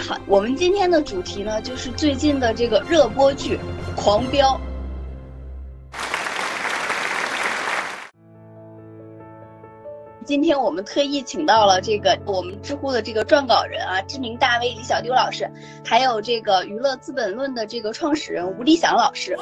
好，我们今天的主题呢，就是最近的这个热播剧《狂飙》。今天我们特意请到了这个我们知乎的这个撰稿人啊，知名大 V 李小丢老师，还有这个娱乐资本论的这个创始人吴立祥老师。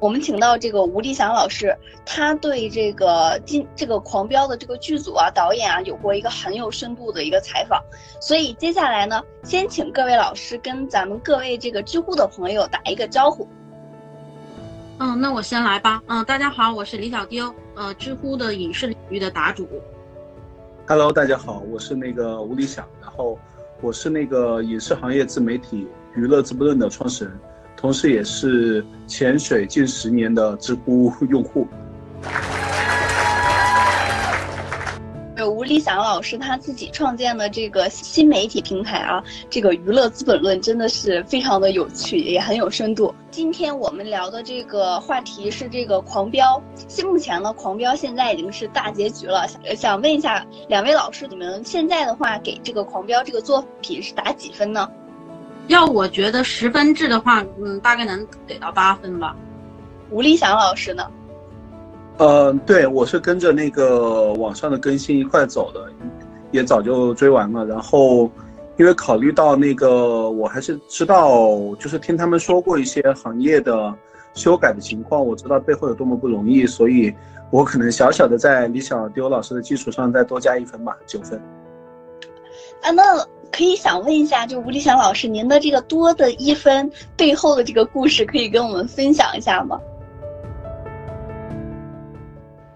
我们请到这个吴立祥老师，他对这个今这个狂飙的这个剧组啊、导演啊，有过一个很有深度的一个采访。所以接下来呢，先请各位老师跟咱们各位这个知乎的朋友打一个招呼。嗯，那我先来吧。嗯，大家好，我是李小丢，呃，知乎的影视领域的答主。Hello，大家好，我是那个吴立祥，然后我是那个影视行业自媒体娱乐资本论的创始人。同时，也是潜水近十年的知乎用户。吴立祥老师他自己创建的这个新媒体平台啊，这个娱乐资本论真的是非常的有趣，也很有深度。今天我们聊的这个话题是这个狂飙。现目前呢，狂飙现在已经是大结局了。想想问一下两位老师，你们现在的话给这个狂飙这个作品是打几分呢？要我觉得十分制的话，嗯，大概能给到八分吧。吴立祥老师呢？呃，对我是跟着那个网上的更新一块走的，也早就追完了。然后，因为考虑到那个，我还是知道，就是听他们说过一些行业的修改的情况，我知道背后有多么不容易，所以我可能小小的在李小丢老师的基础上再多加一分吧，九分。啊，那。可以想问一下，就吴立祥老师，您的这个多的一分背后的这个故事，可以跟我们分享一下吗？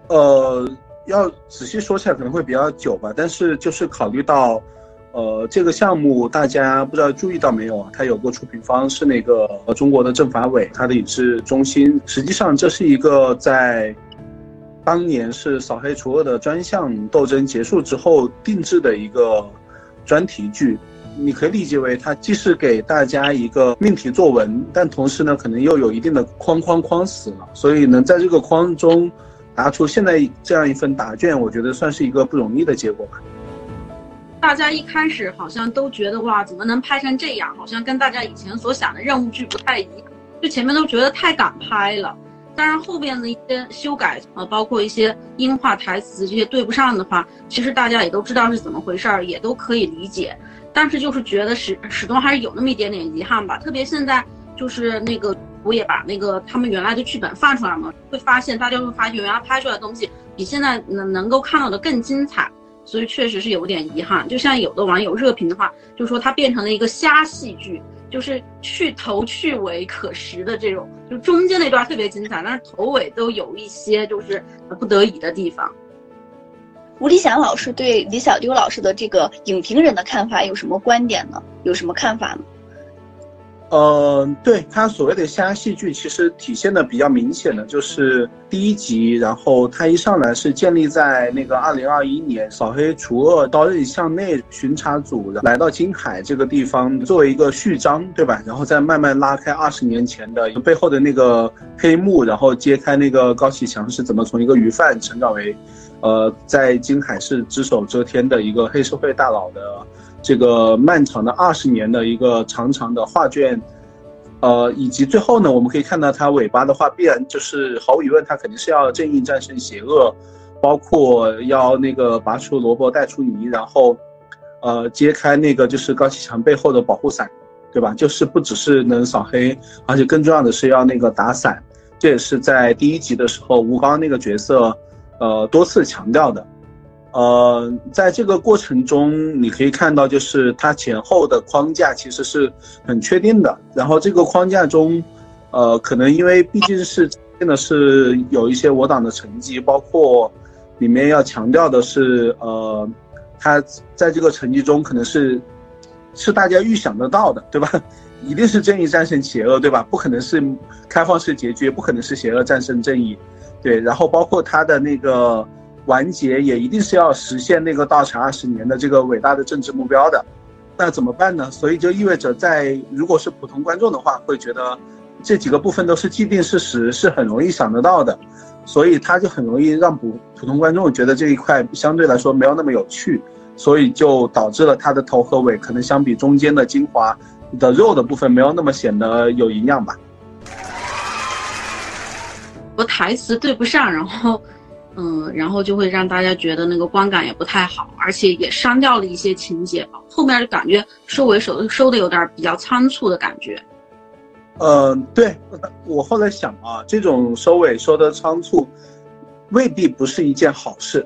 呃，要仔细说起来可能会比较久吧，但是就是考虑到，呃，这个项目大家不知道注意到没有啊？它有个出品方是那个中国的政法委，它的影视中心。实际上这是一个在当年是扫黑除恶的专项斗争结束之后定制的一个。专题剧，你可以理解为它既是给大家一个命题作文，但同时呢，可能又有一定的框框框死了，所以能在这个框中答出现在这样一份答卷，我觉得算是一个不容易的结果吧。大家一开始好像都觉得哇，怎么能拍成这样？好像跟大家以前所想的任务剧不太一样，就前面都觉得太敢拍了。当然，后边的一些修改啊，包括一些音画台词这些对不上的话，其实大家也都知道是怎么回事儿，也都可以理解。但是就是觉得始始终还是有那么一点点遗憾吧。特别现在就是那个我也把那个他们原来的剧本放出来嘛，会发现大家会发现原来拍出来的东西比现在能能够看到的更精彩，所以确实是有点遗憾。就像有的网友热评的话，就说它变成了一个瞎戏剧。就是去头去尾可食的这种，就中间那段特别精彩，但是头尾都有一些就是不得已的地方。吴立祥老师对李小丢老师的这个影评人的看法有什么观点呢？有什么看法呢？呃，对他所谓的瞎戏剧，其实体现的比较明显的就是第一集，然后他一上来是建立在那个二零二一年扫黑除恶刀刃向内巡查组来到金海这个地方作为一个序章，对吧？然后再慢慢拉开二十年前的背后的那个黑幕，然后揭开那个高启强是怎么从一个鱼贩成长为，呃，在金海市只手遮天的一个黑社会大佬的。这个漫长的二十年的一个长长的画卷，呃，以及最后呢，我们可以看到它尾巴的话，必然就是毫无疑问，它肯定是要正义战胜邪恶，包括要那个拔出萝卜带出泥，然后，呃，揭开那个就是高启强背后的保护伞，对吧？就是不只是能扫黑，而且更重要的是要那个打伞，这也是在第一集的时候吴刚那个角色，呃，多次强调的。呃，在这个过程中，你可以看到，就是它前后的框架其实是很确定的。然后这个框架中，呃，可能因为毕竟是真的是有一些我党的成绩，包括里面要强调的是，呃，它在这个成绩中可能是是大家预想得到的，对吧？一定是正义战胜邪恶，对吧？不可能是开放式结局，不可能是邪恶战胜正义，对。然后包括它的那个。完结也一定是要实现那个倒产二十年的这个伟大的政治目标的，那怎么办呢？所以就意味着，在如果是普通观众的话，会觉得这几个部分都是既定事实，是很容易想得到的，所以他就很容易让普普通观众觉得这一块相对来说没有那么有趣。所以就导致了他的头和尾可能相比中间的精华的肉的部分没有那么显得有营养吧。我台词对不上，然后，嗯，然后就会让大家觉得那个观感也不太好，而且也删掉了一些情节吧。后面就感觉收尾收收的有点比较仓促的感觉。嗯，对我后来想啊，这种收尾收的仓促，未必不是一件好事。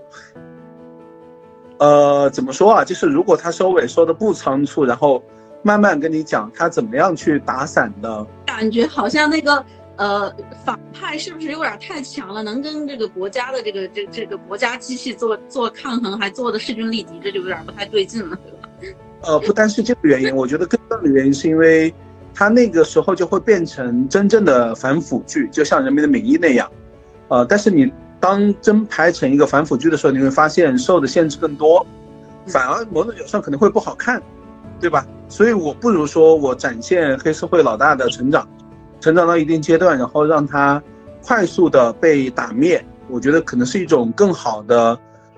呃，怎么说啊？就是如果他收尾收的不仓促，然后慢慢跟你讲他怎么样去打伞的，感觉好像那个呃反派是不是有点太强了？能跟这个国家的这个这这个国家机器做做抗衡，还做的势均力敌，这就有点不太对劲了，对吧？呃，不单是这个原因，我觉得更重要的原因是因为。他那个时候就会变成真正的反腐剧，就像《人民的名义》那样，呃，但是你当真拍成一个反腐剧的时候，你会发现受的限制更多，反而某种角度上可能会不好看，对吧？所以我不如说我展现黑社会老大的成长，成长到一定阶段，然后让它快速的被打灭，我觉得可能是一种更好的，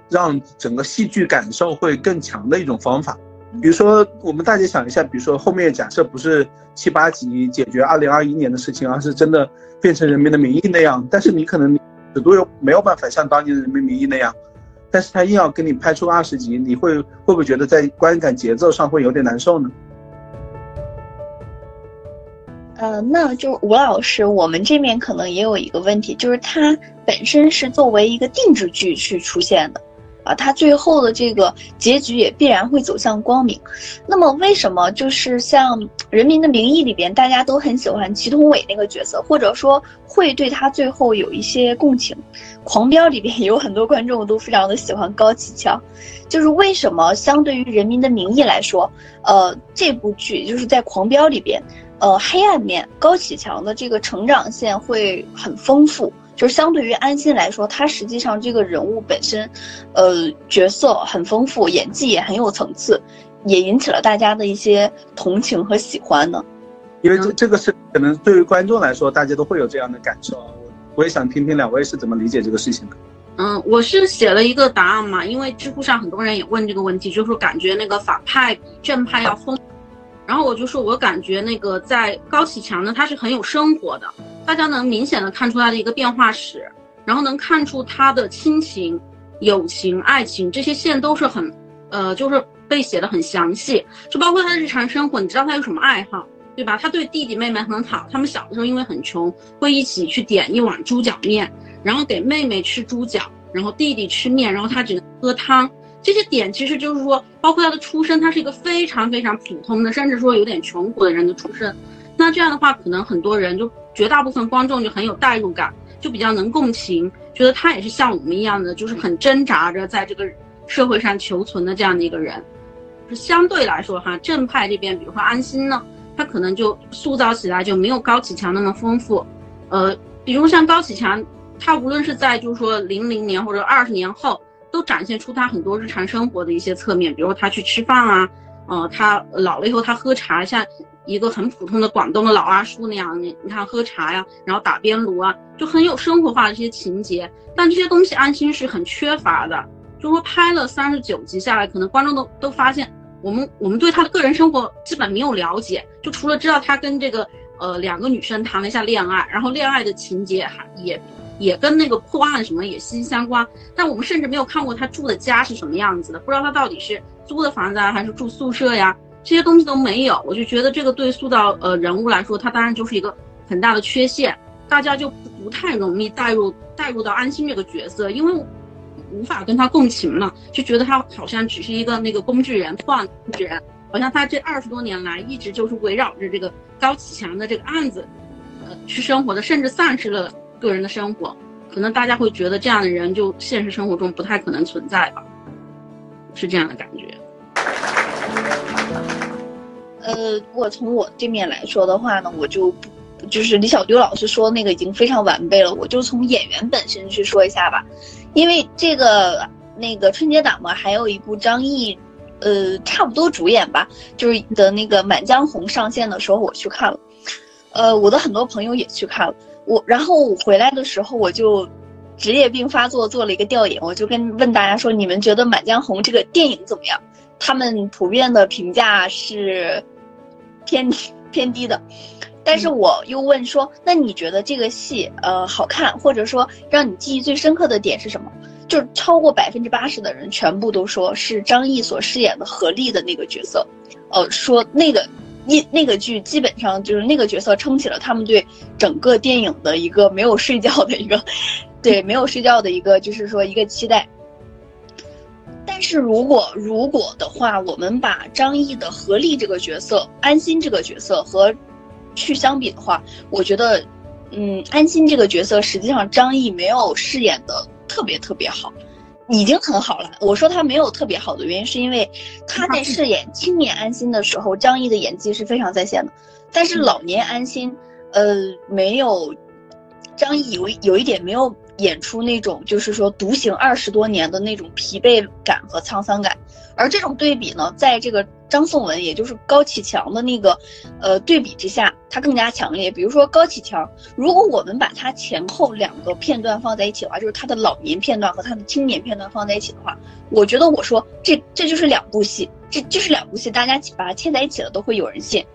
让整个戏剧感受会更强的一种方法。比如说，我们大家想一下，比如说后面假设不是七八集解决二零二一年的事情，而是真的变成《人民的名义》那样，但是你可能尺度又没有办法像当年的《人民名义》那样，但是他硬要给你拍出二十集，你会会不会觉得在观感节奏上会有点难受呢？呃，那就是吴老师，我们这边可能也有一个问题，就是它本身是作为一个定制剧去出现的。啊，他最后的这个结局也必然会走向光明。那么，为什么就是像《人民的名义》里边，大家都很喜欢祁同伟那个角色，或者说会对他最后有一些共情？《狂飙》里边有很多观众都非常的喜欢高启强，就是为什么相对于《人民的名义》来说，呃，这部剧就是在《狂飙》里边，呃，黑暗面高启强的这个成长线会很丰富。就是相对于安心来说，他实际上这个人物本身，呃，角色很丰富，演技也很有层次，也引起了大家的一些同情和喜欢呢。因为这这个是可能对于观众来说，大家都会有这样的感受。我我也想听听两位是怎么理解这个事情的。嗯，我是写了一个答案嘛，因为知乎上很多人也问这个问题，就是感觉那个反派比正派要丰。然后我就说，我感觉那个在高启强呢，他是很有生活的。大家能明显的看出他的一个变化史，然后能看出他的亲情、友情、爱情这些线都是很，呃，就是被写的很详细，就包括他的日常生活，你知道他有什么爱好，对吧？他对弟弟妹妹很好，他们小的时候因为很穷，会一起去点一碗猪脚面，然后给妹妹吃猪脚，然后弟弟吃面，然后他只能喝汤。这些点其实就是说，包括他的出身，他是一个非常非常普通的，甚至说有点穷苦的人的出身。那这样的话，可能很多人就。绝大部分观众就很有代入感，就比较能共情，觉得他也是像我们一样的，就是很挣扎着在这个社会上求存的这样的一个人。相对来说哈，正派这边，比如说安心呢，他可能就塑造起来就没有高启强那么丰富。呃，比如像高启强，他无论是在就是说零零年或者二十年后，都展现出他很多日常生活的一些侧面，比如他去吃饭啊，呃，他老了以后他喝茶，像。一个很普通的广东的老阿叔那样，你你看喝茶呀，然后打边炉啊，就很有生活化的这些情节。但这些东西安心是很缺乏的。就说拍了三十九集下来，可能观众都都发现，我们我们对他的个人生活基本没有了解，就除了知道他跟这个呃两个女生谈了一下恋爱，然后恋爱的情节还也也跟那个破案什么也息息相关。但我们甚至没有看过他住的家是什么样子的，不知道他到底是租的房子啊，还是住宿舍呀？这些东西都没有，我就觉得这个对塑造呃人物来说，它当然就是一个很大的缺陷，大家就不太容易带入带入到安心这个角色，因为无法跟他共情了，就觉得他好像只是一个那个工具人，破案工具人，好像他这二十多年来一直就是围绕着这个高启强的这个案子，呃去生活的，甚至丧失了个人的生活，可能大家会觉得这样的人就现实生活中不太可能存在吧，是这样的感觉。呃，如果从我这面来说的话呢，我就不就是李小丢老师说那个已经非常完备了，我就从演员本身去说一下吧，因为这个那个春节档嘛，还有一部张译，呃，差不多主演吧，就是的那个《满江红》上线的时候我去看了，呃，我的很多朋友也去看了，我然后我回来的时候我就职业病发作做了一个调研，我就跟问大家说，你们觉得《满江红》这个电影怎么样？他们普遍的评价是偏偏低的。但是我又问说，那你觉得这个戏呃好看，或者说让你记忆最深刻的点是什么？就超过百分之八十的人全部都说是张译所饰演的何丽的那个角色，呃，说那个那那个剧基本上就是那个角色撑起了他们对整个电影的一个没有睡觉的一个，对没有睡觉的一个就是说一个期待。但是如果如果的话，我们把张译的何丽这个角色、安心这个角色和去相比的话，我觉得，嗯，安心这个角色实际上张译没有饰演的特别特别好，已经很好了。我说他没有特别好的原因，是因为他在饰演青年安心的时候，张译的演技是非常在线的。但是老年安心，呃，没有张译有有一点没有演出那种就是说独行二十多年的那种疲惫感和沧桑感。而这种对比呢，在这个。张颂文，也就是高启强的那个，呃，对比之下，他更加强烈。比如说高启强，如果我们把他前后两个片段放在一起的话，就是他的老年片段和他的青年片段放在一起的话，我觉得我说这这就是两部戏，这就是两部戏，大家把它嵌在一起了都会有人信。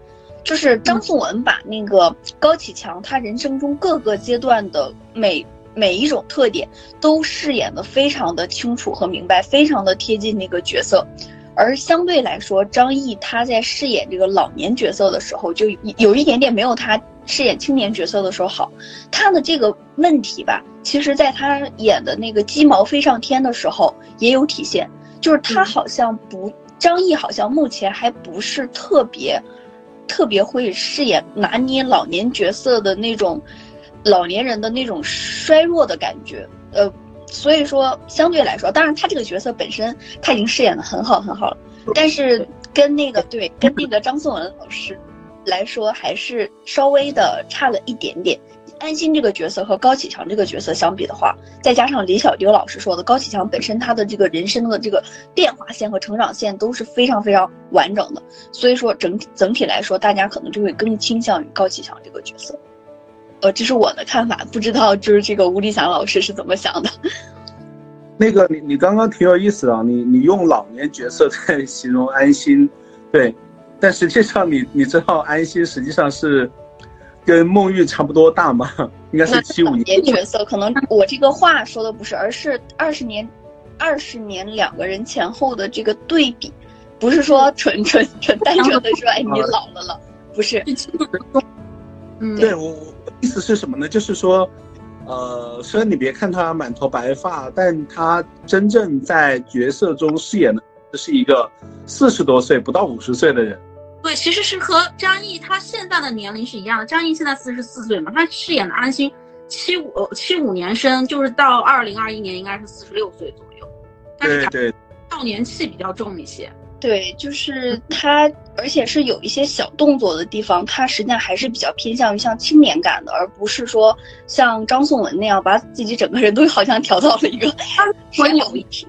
就是张颂文把那个高启强他人生中各个阶段的每每一种特点都饰演的非常的清楚和明白，非常的贴近那个角色。而相对来说，张译他在饰演这个老年角色的时候，就有一点点没有他饰演青年角色的时候好。他的这个问题吧，其实在他演的那个鸡毛飞上天的时候也有体现，就是他好像不，张译好像目前还不是特别，特别会饰演拿捏老年角色的那种，老年人的那种衰弱的感觉，呃。所以说，相对来说，当然他这个角色本身他已经饰演的很好很好了，但是跟那个对跟那个张颂文老师来说，还是稍微的差了一点点。安心这个角色和高启强这个角色相比的话，再加上李小丢老师说的，高启强本身他的这个人生的这个变化线和成长线都是非常非常完整的，所以说整体整体来说，大家可能就会更倾向于高启强这个角色。呃，这是我的看法，不知道就是这个吴立祥老师是怎么想的。那个，你你刚刚挺有意思啊，你你用老年角色在 形容安心，对，但实际上你你知道安心实际上是跟孟玉差不多大吗？应该是七五年角色，可能我这个话说的不是，而是二十年，二十年两个人前后的这个对比，不是说纯纯纯单纯的说，哎，你老了了，不是。嗯，对我。意思是什么呢？就是说，呃，虽然你别看他满头白发，但他真正在角色中饰演的是一个四十多岁不到五十岁的人。对，其实是和张译他现在的年龄是一样的。张译现在四十四岁嘛，他饰演的安心七五七五年生，就是到二零二一年应该是四十六岁左右。对对，少年气比较重一些。对，就是他，而且是有一些小动作的地方，他实际上还是比较偏向于像青年感的，而不是说像张颂文那样把自己整个人都 好像调到了一个专 有一体。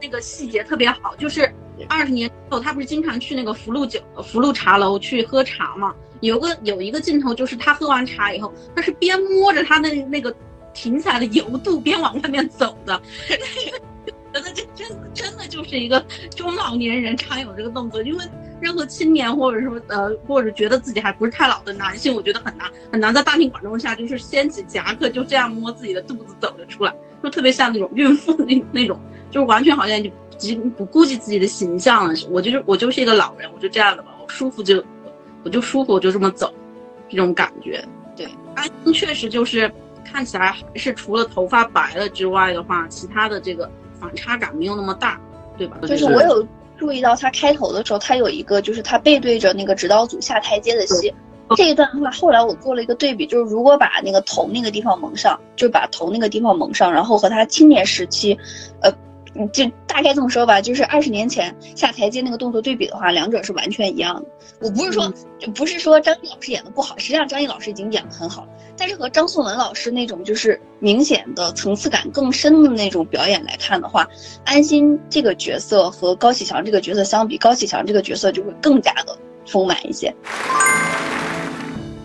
那个细节特别好，就是二十年后，他不是经常去那个福禄酒、福禄茶楼去喝茶嘛？有个有一个镜头，就是他喝完茶以后，他是边摸着他的那个停下来的油肚，边往外面走的。觉得这真真的就是一个中老年人常有这个动作，因为任何青年或者说呃或者觉得自己还不是太老的男性，我觉得很难很难在大庭广众下就是掀起夹克就这样摸自己的肚子走了出来，就特别像那种孕妇那那种，就是完全好像就不不顾及自己的形象了。我就是我就是一个老人，我就这样的吧，我舒服就我就舒服，我就这么走，这种感觉。对，安心确实就是看起来还是除了头发白了之外的话，其他的这个。反差感没有那么大，对吧？就是我有注意到他开头的时候，他有一个就是他背对着那个指导组下台阶的戏，这一段的话，后来我做了一个对比，就是如果把那个头那个地方蒙上，就把头那个地方蒙上，然后和他青年时期，呃。就大概这么说吧，就是二十年前下台阶那个动作对比的话，两者是完全一样的。我不是说，就不是说张译老师演的不好，实际上张译老师已经演的很好了。但是和张颂文老师那种就是明显的层次感更深的那种表演来看的话，安心这个角色和高启强这个角色相比，高启强这个角色就会更加的丰满一些。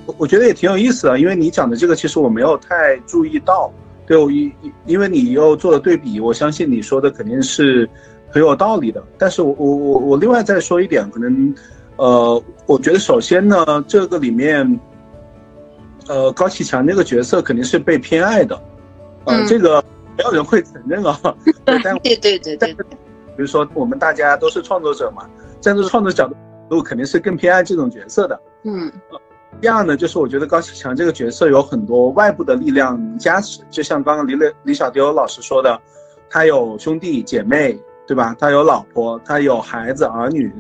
我我觉得也挺有意思的，因为你讲的这个其实我没有太注意到。对我因因为你又做了对比，我相信你说的肯定是很有道理的。但是我我我我另外再说一点，可能呃，我觉得首先呢，这个里面，呃，高启强这个角色肯定是被偏爱的，呃，这个没有人会承认啊。对对对对。比如说我们大家都是创作者嘛，站在创作角度，肯定是更偏爱这种角色的。嗯。第二呢，就是我觉得高启强这个角色有很多外部的力量加持，就像刚刚李磊、李小丢老师说的，他有兄弟姐妹，对吧？他有老婆，他有孩子儿女，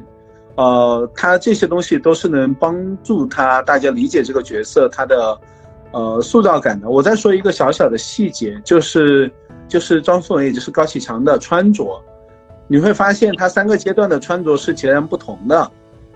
呃，他这些东西都是能帮助他大家理解这个角色他的呃塑造感的。我再说一个小小的细节，就是就是张颂文，也就是高启强的穿着，你会发现他三个阶段的穿着是截然不同的。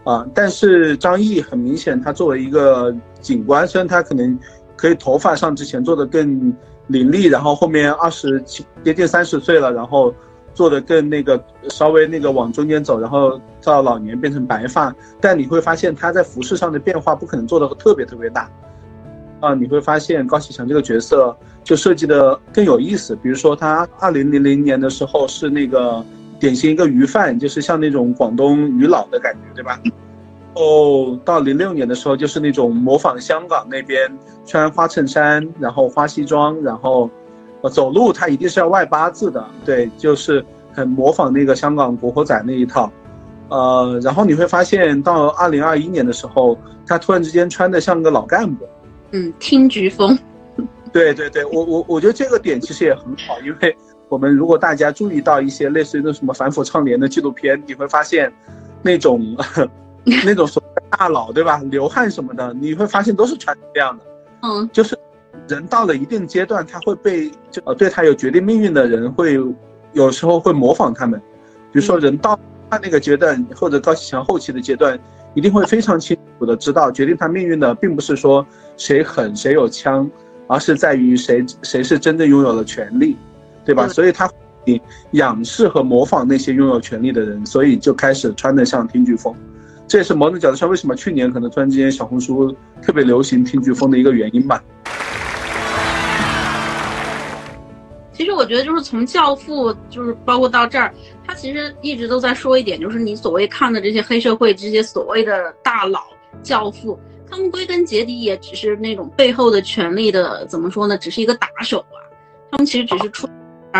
啊，但是张译很明显，他作为一个警官，虽然他可能可以头发上之前做的更凌厉，然后后面二十七接近三十岁了，然后做的更那个稍微那个往中间走，然后到老年变成白发，但你会发现他在服饰上的变化不可能做的特别特别大。啊，你会发现高启强这个角色就设计的更有意思，比如说他二零零零年的时候是那个。典型一个鱼贩，就是像那种广东鱼佬的感觉，对吧？哦，到零六年的时候，就是那种模仿香港那边穿花衬衫，然后花西装，然后，呃，走路他一定是要外八字的，对，就是很模仿那个香港古惑仔那一套。呃，然后你会发现到二零二一年的时候，他突然之间穿的像个老干部，嗯，听菊风。对对对，我我我觉得这个点其实也很好，因为。我们如果大家注意到一些类似于那什么反腐倡廉的纪录片，你会发现，那种 那种所谓大佬对吧，流汗什么的，你会发现都是穿这样的。嗯，就是人到了一定阶段，他会被就呃对他有决定命运的人会有时候会模仿他们。比如说人到他那个阶段，或者高启强后期的阶段，一定会非常清楚的知道，决定他命运的并不是说谁狠谁有枪，而是在于谁谁是真正拥有了权力。对吧？所以他仰视和模仿那些拥有权力的人，所以就开始穿得像听飓风。这也是某种角度上为什么去年可能突然之间小红书特别流行听飓风的一个原因吧。其实我觉得就是从《教父》就是包括到这儿，他其实一直都在说一点，就是你所谓看的这些黑社会这些所谓的大佬、教父，他们归根结底也只是那种背后的权力的怎么说呢？只是一个打手啊。他们其实只是出。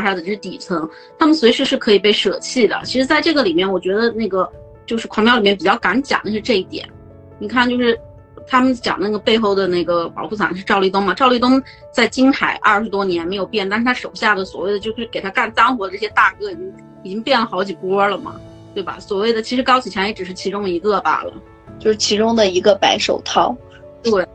啥啥的，这是底层，他们随时是可以被舍弃的。其实，在这个里面，我觉得那个就是《狂飙》里面比较敢讲的是这一点。你看，就是他们讲那个背后的那个保护伞是赵立东嘛？赵立东在金海二十多年没有变，但是他手下的所谓的就是给他干脏活的这些大哥，已经已经变了好几波了嘛，对吧？所谓的其实高启强也只是其中一个罢了，就是其中的一个白手套。对。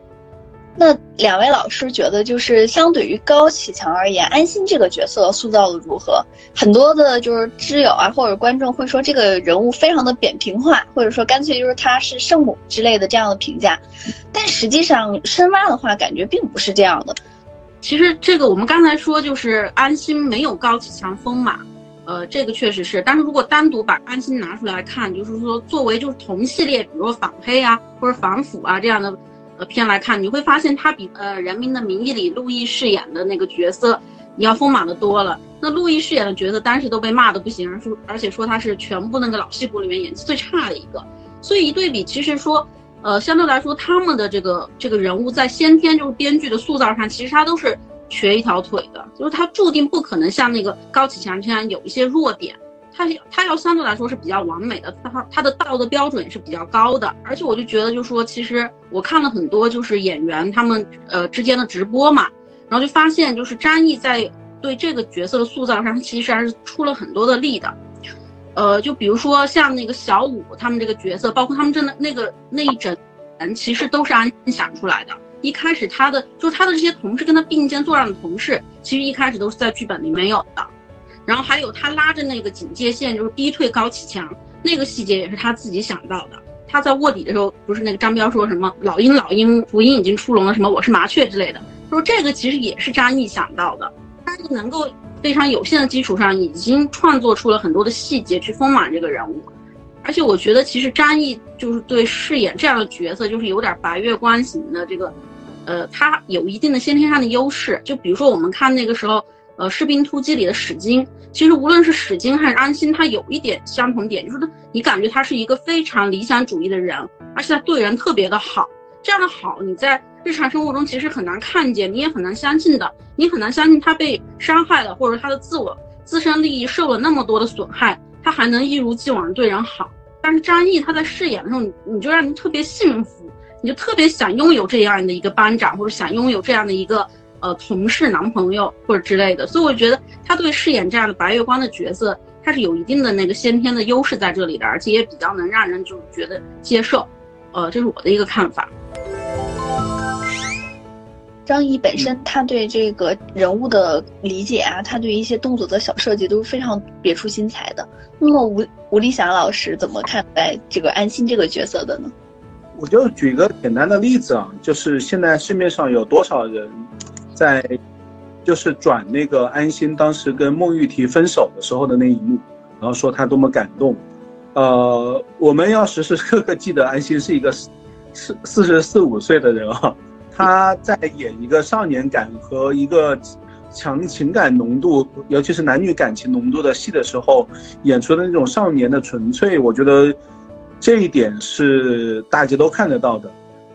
那两位老师觉得，就是相对于高启强而言，安心这个角色塑造的如何？很多的就是知友啊，或者观众会说这个人物非常的扁平化，或者说干脆就是他是圣母之类的这样的评价。但实际上深挖的话，感觉并不是这样的。其实这个我们刚才说，就是安心没有高启强丰满，呃，这个确实是。但是如果单独把安心拿出来看，就是说作为就是同系列，比如说反黑啊，或者反腐啊这样的。片来看，你会发现他比呃《人民的名义》里陆毅饰演的那个角色，你要丰满的多了。那陆毅饰演的角色，当时都被骂的不行，说而且说他是全部那个老戏骨里面演技最差的一个。所以一对比，其实说，呃，相对来说，他们的这个这个人物在先天就是编剧的塑造上，其实他都是瘸一条腿的，就是他注定不可能像那个高启强这样有一些弱点。他他要相对来说是比较完美的，他他的道德标准也是比较高的，而且我就觉得，就说其实我看了很多就是演员他们呃之间的直播嘛，然后就发现就是张译在对这个角色的塑造上，其实还是出了很多的力的，呃，就比如说像那个小五他们这个角色，包括他们真的那个那一整人，其实都是安心想出来的。一开始他的就他的这些同事跟他并肩作战的同事，其实一开始都是在剧本里没有的。然后还有他拉着那个警戒线，就是逼退高启强，那个细节也是他自己想到的。他在卧底的时候，不是那个张彪说什么“老鹰老鹰，福音已经出笼了”，什么“我是麻雀”之类的，说这个其实也是张译想到的。他能够非常有限的基础上，已经创作出了很多的细节去丰满这个人物。而且我觉得，其实张译就是对饰演这样的角色，就是有点白月光型的这个呃，他有一定的先天上的优势。就比如说我们看那个时候，呃，《士兵突击》里的史金，其实无论是史金还是安心，他有一点相同点，就是他你感觉他是一个非常理想主义的人，而且他对人特别的好。这样的好，你在日常生活中其实很难看见，你也很难相信的。你很难相信他被伤害了，或者他的自我自身利益受了那么多的损害，他还能一如既往对人好。但是张译他在饰演的时候，你你就让人特别幸福，你就特别想拥有这样的一个班长，或者想拥有这样的一个呃同事、男朋友或者之类的。所以我觉得他对饰演这样的白月光的角色，他是有一定的那个先天的优势在这里的，而且也比较能让人就是觉得接受。呃，这是我的一个看法。张译本身他对这个人物的理解啊，他对一些动作的小设计都是非常别出心裁的。那么吴吴立祥老师怎么看待这个安心这个角色的呢？我就举个简单的例子啊，就是现在市面上有多少人在就是转那个安心当时跟孟玉提分手的时候的那一幕，然后说他多么感动。呃，我们要时时刻刻记得安心是一个四四四十四五岁的人啊。他在演一个少年感和一个强情感浓度，尤其是男女感情浓度的戏的时候，演出的那种少年的纯粹，我觉得这一点是大家都看得到的。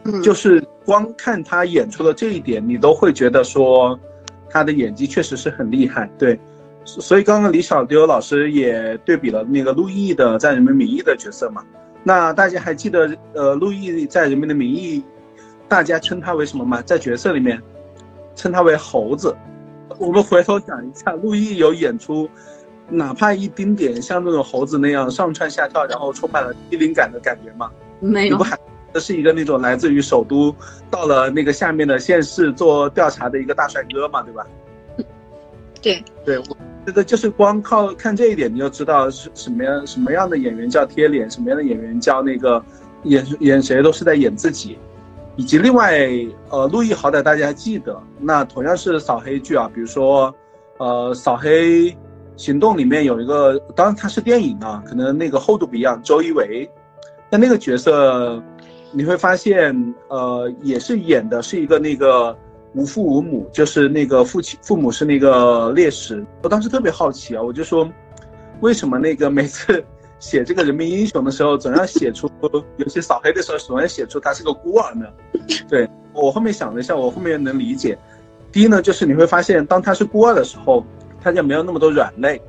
嗯，就是光看他演出的这一点，你都会觉得说他的演技确实是很厉害。对，所以刚刚李小丢老师也对比了那个陆毅的在《人民名义》的角色嘛。那大家还记得呃，陆毅在《人民的名义》？大家称他为什么吗？在角色里面，称他为猴子。我们回头想一下，陆毅有演出，哪怕一丁点像那种猴子那样上蹿下跳，然后充满了机灵感的感觉吗？没有。你不还这是一个那种来自于首都，到了那个下面的县市做调查的一个大帅哥嘛，对吧？对对，我觉得就是光靠看这一点，你就知道是什么样什么样的演员叫贴脸，什么样的演员叫那个演演谁都是在演自己。以及另外，呃，陆毅好歹大家还记得，那同样是扫黑剧啊，比如说，呃，扫黑行动里面有一个，当然它是电影啊，可能那个厚度不一样。周一围，但那个角色，你会发现，呃，也是演的是一个那个无父无母，就是那个父亲父母是那个烈士。我当时特别好奇啊，我就说，为什么那个每次。写这个人民英雄的时候，总要写出，尤其扫黑的时候，总要写出他是个孤儿呢。对我后面想了一下，我后面能理解。第一呢，就是你会发现，当他是孤儿的时候，他就没有那么多软肋，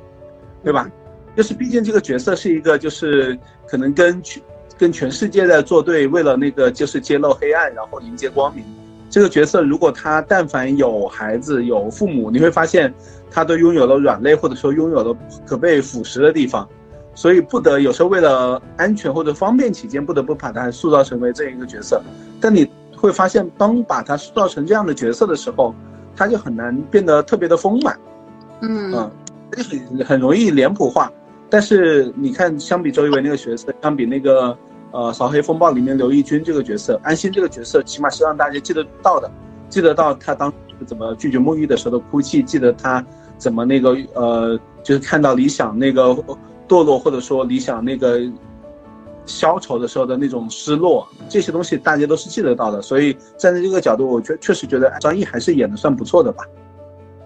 对吧？就是毕竟这个角色是一个，就是可能跟全跟全世界在作对，为了那个就是揭露黑暗，然后迎接光明。这个角色如果他但凡有孩子有父母，你会发现他都拥有了软肋，或者说拥有了可被腐蚀的地方。所以不得有时候为了安全或者方便起见，不得不把他塑造成为这样一个角色。但你会发现，当把他塑造成这样的角色的时候，他就很难变得特别的丰满。嗯嗯，就很很容易脸谱化。但是你看，相比周一围那个角色，相比那个呃《扫黑风暴》里面刘奕君这个角色，安心这个角色，起码是让大家记得到的，记得到他当时怎么拒绝沐浴的时候的哭泣，记得他怎么那个呃，就是看到理想那个。堕落或者说理想那个消愁的时候的那种失落，这些东西大家都是记得到的。所以站在这个角度，我觉确实觉得张译还是演的算不错的吧。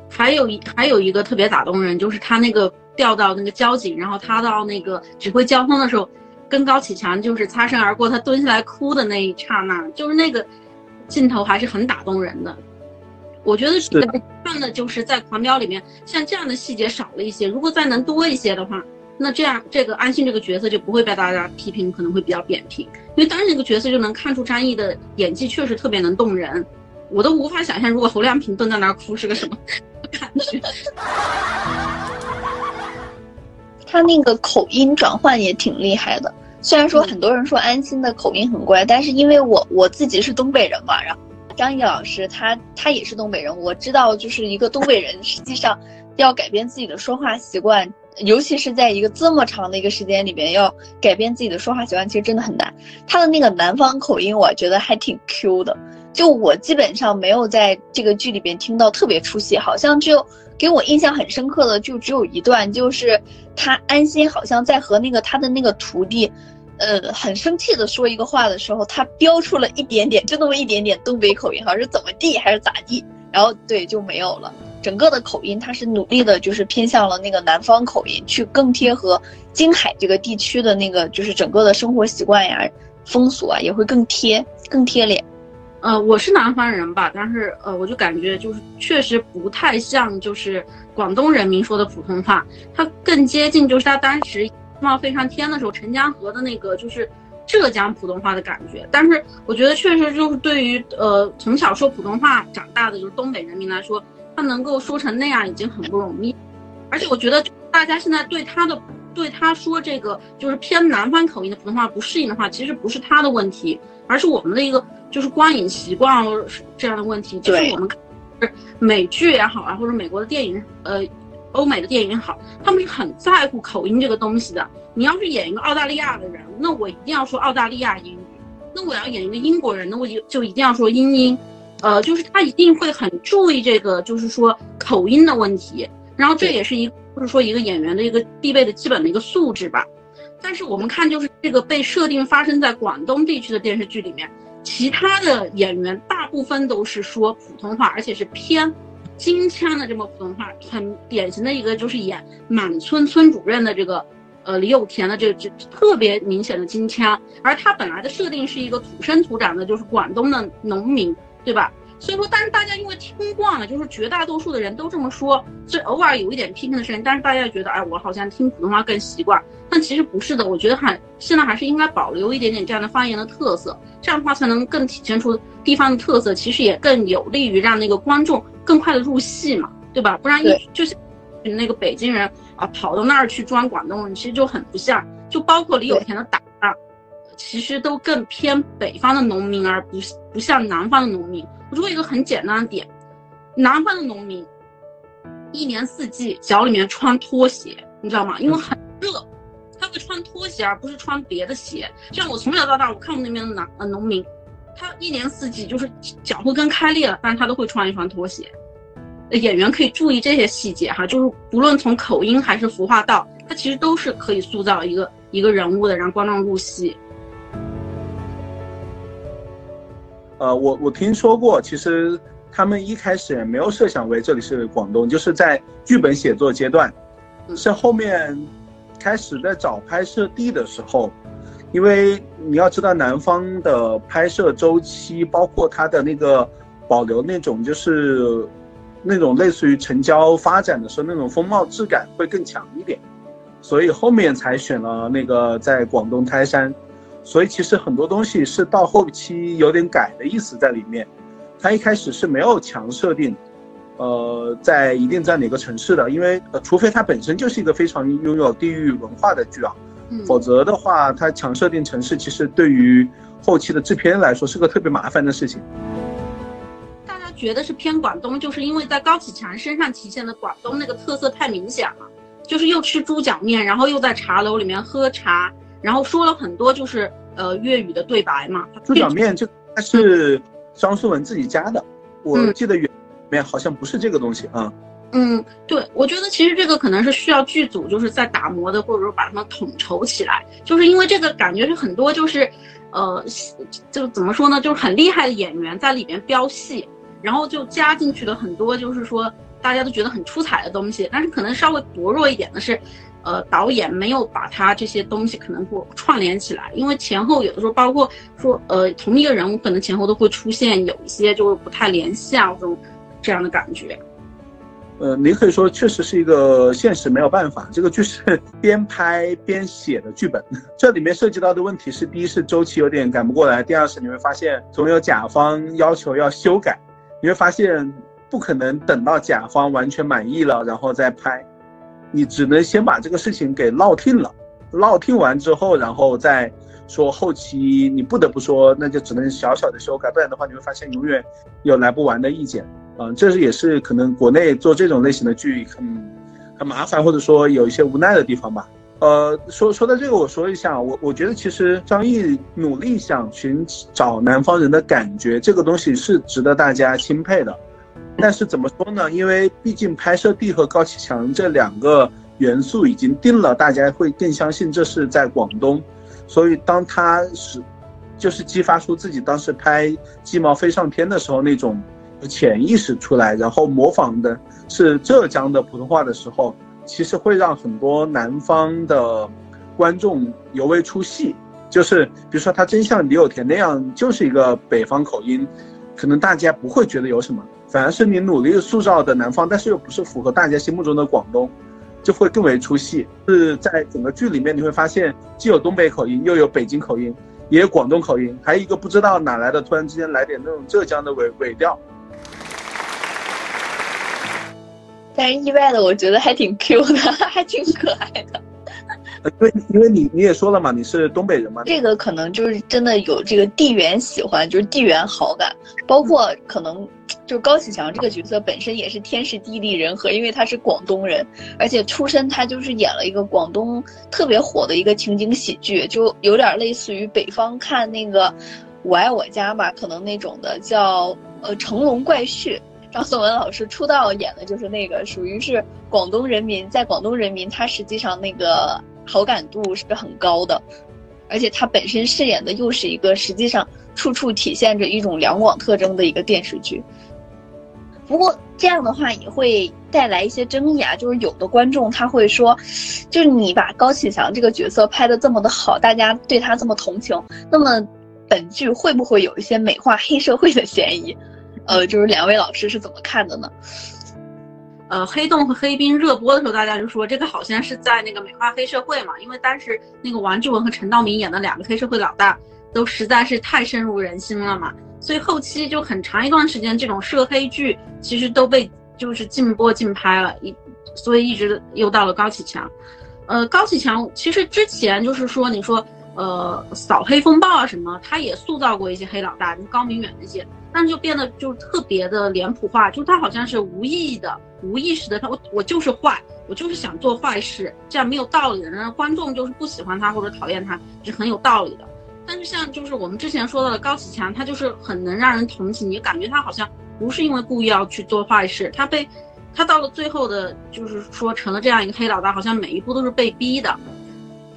还有一还有一个特别打动人，就是他那个调到那个交警，然后他到那个指挥交通的时候，跟高启强就是擦身而过，他蹲下来哭的那一刹那，就是那个镜头还是很打动人的。我觉得比较遗憾的就是在《狂飙》里面，像这样的细节少了一些，如果再能多一些的话。那这样，这个安心这个角色就不会被大家批评，可能会比较扁平。因为当时那个角色就能看出张译的演技确实特别能动人，我都无法想象如果侯亮平蹲在那儿哭是个什么感觉。他那个口音转换也挺厉害的，虽然说很多人说安心的口音很怪，但是因为我我自己是东北人嘛，然后张译老师他他也是东北人，我知道就是一个东北人实际上要改变自己的说话习惯。尤其是在一个这么长的一个时间里边，要改变自己的说话习惯，其实真的很难。他的那个南方口音，我觉得还挺 Q 的。就我基本上没有在这个剧里边听到特别出戏，好像就给我印象很深刻的就只有一段，就是他安心好像在和那个他的那个徒弟，呃很生气的说一个话的时候，他标出了一点点，就那么一点点东北口音，好像是怎么地还是咋地，然后对就没有了。整个的口音，他是努力的，就是偏向了那个南方口音，去更贴合京海这个地区的那个，就是整个的生活习惯呀、风俗啊，也会更贴、更贴脸。呃，我是南方人吧，但是呃，我就感觉就是确实不太像，就是广东人民说的普通话，它更接近就是他当时冒飞上天的时候，陈江河的那个就是浙江普通话的感觉。但是我觉得确实就是对于呃从小说普通话长大的就是东北人民来说。他能够说成那样已经很不容易，而且我觉得大家现在对他的对他说这个就是偏南方口音的普通话不适应的话，其实不是他的问题，而是我们的一个就是观影习惯这样的问题。就是我们是美剧也好啊，或者美国的电影，呃，欧美的电影好，他们是很在乎口音这个东西的。你要是演一个澳大利亚的人，那我一定要说澳大利亚英语；那我要演一个英国人，那我就就一定要说英音。呃，就是他一定会很注意这个，就是说口音的问题，然后这也是一，就是说一个演员的一个必备的基本的一个素质吧。但是我们看，就是这个被设定发生在广东地区的电视剧里面，其他的演员大部分都是说普通话，而且是偏京腔的这么普通话，很典型的一个就是演满村村主任的这个，呃，李有田的这这特别明显的京腔，而他本来的设定是一个土生土长的，就是广东的农民。对吧？所以说，但是大家因为听惯了，就是绝大多数的人都这么说，所以偶尔有一点批评的声音，但是大家觉得，哎，我好像听普通话更习惯。但其实不是的，我觉得还现在还是应该保留一点点这样的方言的特色，这样的话才能更体现出地方的特色，其实也更有利于让那个观众更快的入戏嘛，对吧？不然一就是那个北京人啊，跑到那儿去装广东人，其实就很不像。就包括李有田的打扮。其实都更偏北方的农民，而不不像南方的农民。我说一个很简单的点，南方的农民一年四季脚里面穿拖鞋，你知道吗？因为很热，他会穿拖鞋，而不是穿别的鞋。像我从小到大，我看过那边的南呃农民，他一年四季就是脚后跟开裂了，但是他都会穿一双拖鞋。演员可以注意这些细节哈，就是不论从口音还是服化道，他其实都是可以塑造一个一个人物的，让观众入戏。呃，我我听说过，其实他们一开始也没有设想为这里是广东，就是在剧本写作阶段，是后面开始在找拍摄地的时候，因为你要知道南方的拍摄周期，包括它的那个保留那种就是那种类似于城郊发展的时候那种风貌质感会更强一点，所以后面才选了那个在广东台山。所以其实很多东西是到后期有点改的意思在里面，它一开始是没有强设定，呃，在一定在哪个城市的，因为呃，除非它本身就是一个非常拥有地域文化的剧啊，否则的话，它强设定城市，其实对于后期的制片来说是个特别麻烦的事情。大家觉得是偏广东，就是因为在高启强身上体现的广东那个特色太明显了，就是又吃猪脚面，然后又在茶楼里面喝茶。然后说了很多，就是呃粤语的对白嘛。猪脚面 就它是张颂文自己加的，我记得原面好像不是这个东西啊。嗯，嗯对，我觉得其实这个可能是需要剧组就是在打磨的，或者说把它们统筹起来。就是因为这个感觉是很多就是，呃，就怎么说呢，就是很厉害的演员在里面飙戏，然后就加进去了很多就是说大家都觉得很出彩的东西，但是可能稍微薄弱一点的是。呃，导演没有把他这些东西可能会串联起来，因为前后有的时候包括说，呃，同一个人物可能前后都会出现有一些就是不太联系啊，这种这样的感觉。呃，你可以说确实是一个现实没有办法，这个剧是 边拍边写的剧本，这里面涉及到的问题是：第一是周期有点赶不过来，第二是你会发现总有甲方要求要修改，你会发现不可能等到甲方完全满意了然后再拍。你只能先把这个事情给落定了，落定完之后，然后再说后期，你不得不说，那就只能小小的修改，不然的话，你会发现永远有来不完的意见。嗯，这是也是可能国内做这种类型的剧很很麻烦，或者说有一些无奈的地方吧。呃，说说到这个，我说一下，我我觉得其实张译努力想寻找南方人的感觉，这个东西是值得大家钦佩的。但是怎么说呢？因为毕竟拍摄地和高启强这两个元素已经定了，大家会更相信这是在广东。所以当他是，就是激发出自己当时拍《鸡毛飞上天》的时候那种潜意识出来，然后模仿的是浙江的普通话的时候，其实会让很多南方的观众尤为出戏。就是比如说他真像李有田那样，就是一个北方口音，可能大家不会觉得有什么，反而是你努力塑造的南方，但是又不是符合大家心目中的广东。就会更为出戏。是在整个剧里面，你会发现既有东北口音，又有北京口音，也有广东口音，还有一个不知道哪来的，突然之间来点那种浙江的尾尾调。但是意外的，我觉得还挺 Q 的，还挺可爱的。因为因为你你也说了嘛，你是东北人嘛，这个可能就是真的有这个地缘喜欢，就是地缘好感，包括可能就高启强这个角色本身也是天时地利人和，因为他是广东人，而且出身他就是演了一个广东特别火的一个情景喜剧，就有点类似于北方看那个《我爱我家》吧，可能那种的叫呃成龙怪婿，张颂文老师出道演的就是那个，属于是广东人民在广东人民，他实际上那个。好感度是很高的，而且他本身饰演的又是一个实际上处处体现着一种两广特征的一个电视剧。不过这样的话也会带来一些争议啊，就是有的观众他会说，就是你把高启强这个角色拍的这么的好，大家对他这么同情，那么本剧会不会有一些美化黑社会的嫌疑？呃，就是两位老师是怎么看的呢？呃，黑洞和黑冰热播的时候，大家就说这个好像是在那个美化黑社会嘛，因为当时那个王志文和陈道明演的两个黑社会老大，都实在是太深入人心了嘛，所以后期就很长一段时间，这种涉黑剧其实都被就是禁播禁拍了，一所以一直又到了高启强，呃，高启强其实之前就是说你说呃扫黑风暴啊什么，他也塑造过一些黑老大，就高明远那些。但是就变得就特别的脸谱化，就他好像是无意义的、无意识的，他我我就是坏，我就是想做坏事，这样没有道理的，人观众就是不喜欢他或者讨厌他，是很有道理的。但是像就是我们之前说到的高启强，他就是很能让人同情，你感觉他好像不是因为故意要去做坏事，他被他到了最后的，就是说成了这样一个黑老大，好像每一步都是被逼的。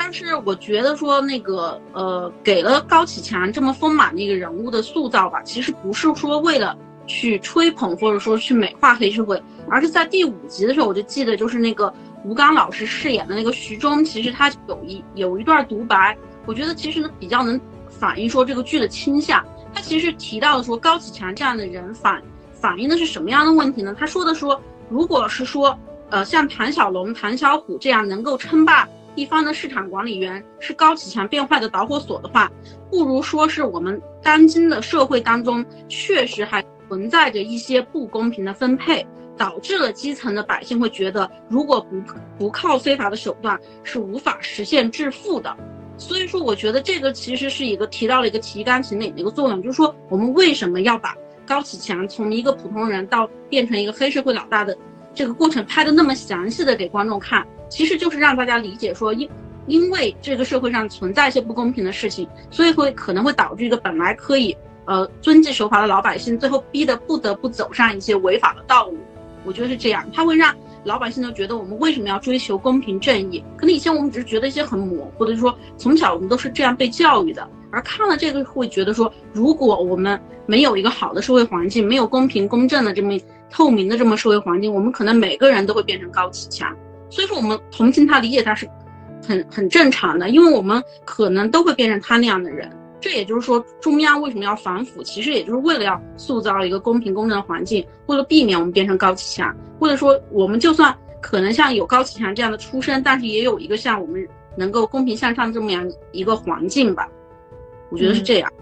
但是我觉得说那个呃，给了高启强这么丰满的一个人物的塑造吧，其实不是说为了去吹捧或者说去美化黑社会，而是在第五集的时候，我就记得就是那个吴刚老师饰演的那个徐忠，其实他有一有一段独白，我觉得其实比较能反映说这个剧的倾向。他其实提到了说高启强这样的人反反映的是什么样的问题呢？他说的说，如果是说呃像谭小龙、谭小虎这样能够称霸。一方的市场管理员是高启强变坏的导火索的话，不如说是我们当今的社会当中确实还存在着一些不公平的分配，导致了基层的百姓会觉得，如果不不靠非法的手段是无法实现致富的。所以说，我觉得这个其实是一个提到了一个提纲挈领的一个作用，就是说我们为什么要把高启强从一个普通人到变成一个黑社会老大的这个过程拍的那么详细的给观众看。其实就是让大家理解说，因因为这个社会上存在一些不公平的事情，所以会可能会导致一个本来可以呃遵纪守法的老百姓，最后逼得不得不走上一些违法的道路。我觉得是这样，它会让老百姓都觉得我们为什么要追求公平正义？可能以前我们只是觉得一些很模糊的，就说从小我们都是这样被教育的，而看了这个会觉得说，如果我们没有一个好的社会环境，没有公平公正的这么透明的这么社会环境，我们可能每个人都会变成高启强。所以说，我们同情他、理解他是很很正常的，因为我们可能都会变成他那样的人。这也就是说，中央为什么要反腐，其实也就是为了要塑造一个公平公正的环境，为了避免我们变成高启强，或者说我们就算可能像有高启强这样的出身，但是也有一个像我们能够公平向上这么样一个环境吧。我觉得是这样。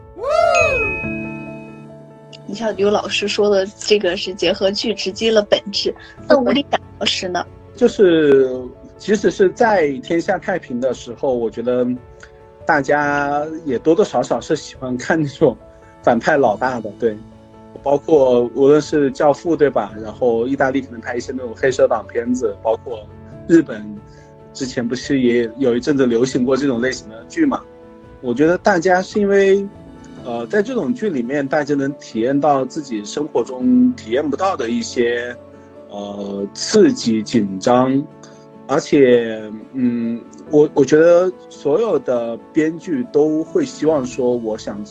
你像刘老师说的，这个是结合剧直击了本质。那吴丽达老师呢？就是，即使是在天下太平的时候，我觉得大家也多多少少是喜欢看那种反派老大的，对，包括无论是教父对吧？然后意大利可能拍一些那种黑社党片子，包括日本之前不是也有一阵子流行过这种类型的剧嘛？我觉得大家是因为，呃，在这种剧里面，大家能体验到自己生活中体验不到的一些。呃，刺激、紧张，而且，嗯，我我觉得所有的编剧都会希望说，我想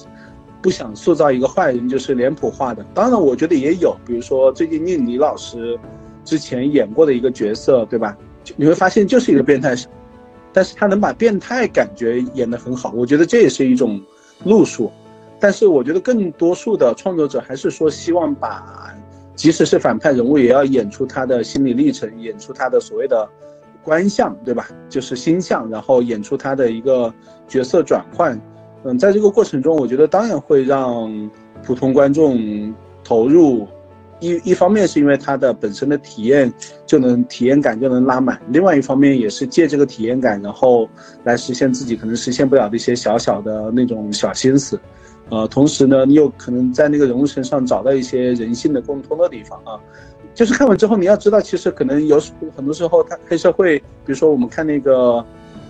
不想塑造一个坏人，就是脸谱化的。当然，我觉得也有，比如说最近宁李老师之前演过的一个角色，对吧？你会发现就是一个变态，但是他能把变态感觉演得很好，我觉得这也是一种路数。但是我觉得更多数的创作者还是说希望把，即使是反派人物，也要演出他的心理历程，演出他的所谓的。观相对吧？就是心相，然后演出他的一个角色转换。嗯，在这个过程中，我觉得当然会让普通观众投入。一一方面是因为他的本身的体验就能体验感就能拉满，另外一方面也是借这个体验感，然后来实现自己可能实现不了的一些小小的那种小心思。呃，同时呢，你有可能在那个人物身上找到一些人性的共通的地方啊。就是看完之后，你要知道，其实可能有很多时候，他黑社会，比如说我们看那个，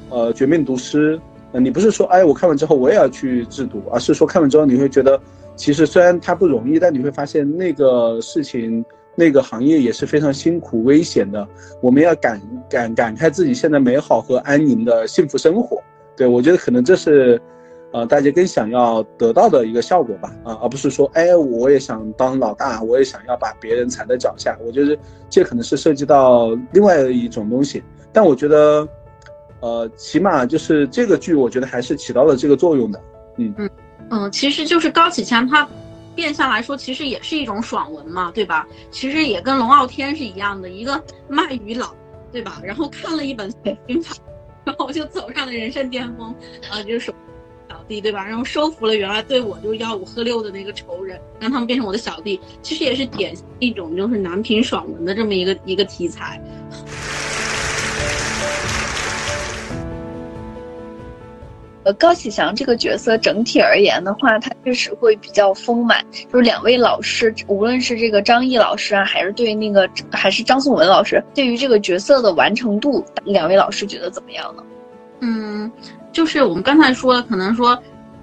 呃，《绝命毒师》，呃，你不是说，哎，我看完之后我也要去制毒，而是说看完之后你会觉得，其实虽然它不容易，但你会发现那个事情，那个行业也是非常辛苦、危险的。我们要感感感慨自己现在美好和安宁的幸福生活。对我觉得可能这是。呃，大家更想要得到的一个效果吧，啊，而不是说，哎，我也想当老大，我也想要把别人踩在脚下。我觉得这可能是涉及到另外一种东西，但我觉得，呃，起码就是这个剧，我觉得还是起到了这个作用的。嗯嗯嗯，其实就是高启强他变相来说，其实也是一种爽文嘛，对吧？其实也跟龙傲天是一样的，一个卖鱼佬，对吧？然后看了一本 兵法，然后就走上了人生巅峰，啊，就是。弟对吧？然后收服了原来对我就吆五喝六的那个仇人，让他们变成我的小弟，其实也是典型一种就是男频爽文的这么一个一个题材。呃，高启强这个角色整体而言的话，他确实会比较丰满。就是两位老师，无论是这个张译老师啊，还是对那个还是张颂文老师，对于这个角色的完成度，两位老师觉得怎么样呢？嗯。就是我们刚才说的，可能说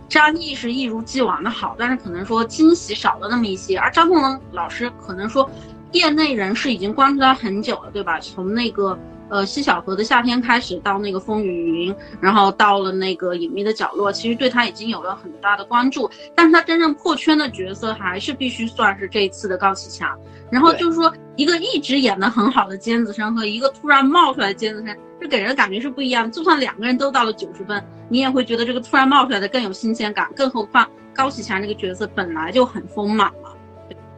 张译是一如既往的好，但是可能说惊喜少了那么一些。而张颂文老师可能说，业内人士已经关注他很久了，对吧？从那个呃西小河的夏天开始，到那个风雨云，然后到了那个隐秘的角落，其实对他已经有了很大的关注。但是他真正破圈的角色，还是必须算是这一次的高启强。然后就是说，一个一直演的很好的尖子生和一个突然冒出来的尖子生。这给人的感觉是不一样的。就算两个人都到了九十分，你也会觉得这个突然冒出来的更有新鲜感。更何况高启强这个角色本来就很丰满了。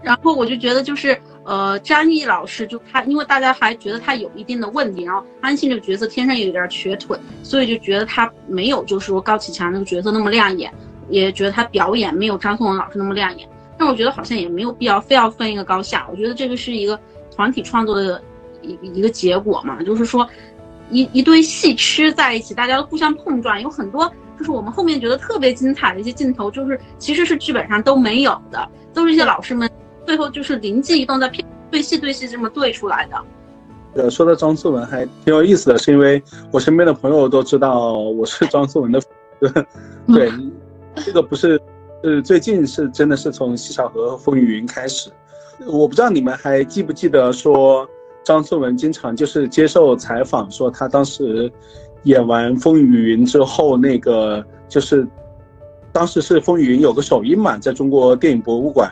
然后我就觉得就是，呃，张译老师就他，因为大家还觉得他有一定的问题，然后安信这个角色天生也有点瘸腿，所以就觉得他没有就是说高启强那个角色那么亮眼，也觉得他表演没有张颂文老师那么亮眼。但我觉得好像也没有必要非要分一个高下。我觉得这个是一个团体创作的一一个结果嘛，就是说。一一堆戏吃在一起，大家都互相碰撞，有很多就是我们后面觉得特别精彩的一些镜头，就是其实是剧本上都没有的，都是一些老师们最后就是灵机一动，在片对戏对戏这么对出来的。呃，说到张颂文还挺有意思的，是因为我身边的朋友都知道我是张颂文的，对，这个不是，呃，最近是真的是从《西小河风雨云》开始，我不知道你们还记不记得说。张颂文经常就是接受采访说，他当时演完《风雨云》之后，那个就是当时是《风雨云》有个首映嘛，在中国电影博物馆，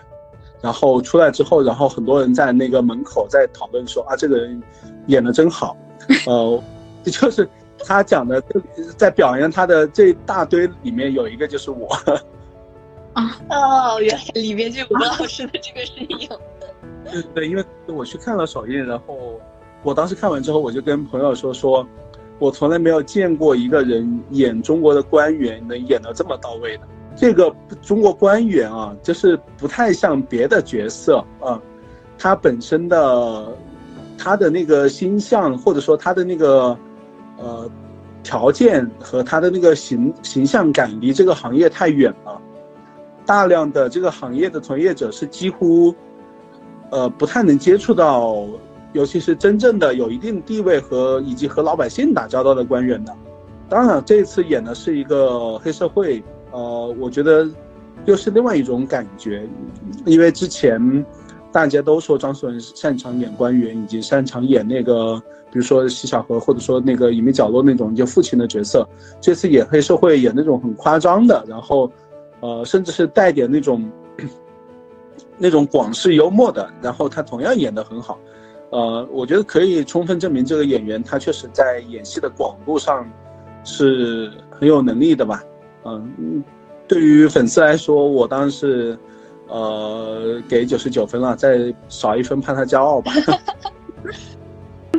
然后出来之后，然后很多人在那个门口在讨论说啊，这个人演的真好，呃，就是他讲的在表扬他的这大堆里面有一个就是我，啊哦，原来里面就有吴老师的这个身影。对对，因为我去看了首映，然后我当时看完之后，我就跟朋友说说，我从来没有见过一个人演中国的官员能演得这么到位的。这个中国官员啊，就是不太像别的角色啊，他本身的他的那个心象，或者说他的那个呃条件和他的那个形形象感，离这个行业太远了。大量的这个行业的从业者是几乎。呃，不太能接触到，尤其是真正的有一定地位和以及和老百姓打交道的官员的。当然，这次演的是一个黑社会，呃，我觉得又是另外一种感觉，因为之前，大家都说张颂文擅长演官员，以及擅长演那个，比如说西小河，或者说那个隐秘角落那种就父亲的角色。这次演黑社会演那种很夸张的，然后，呃，甚至是带点那种那种广式幽默的，然后他同样演得很好。呃，我觉得可以充分证明这个演员他确实在演戏的广度上是很有能力的吧。嗯，对于粉丝来说，我当然是。呃，给九十九分了，再少一分怕他骄傲吧。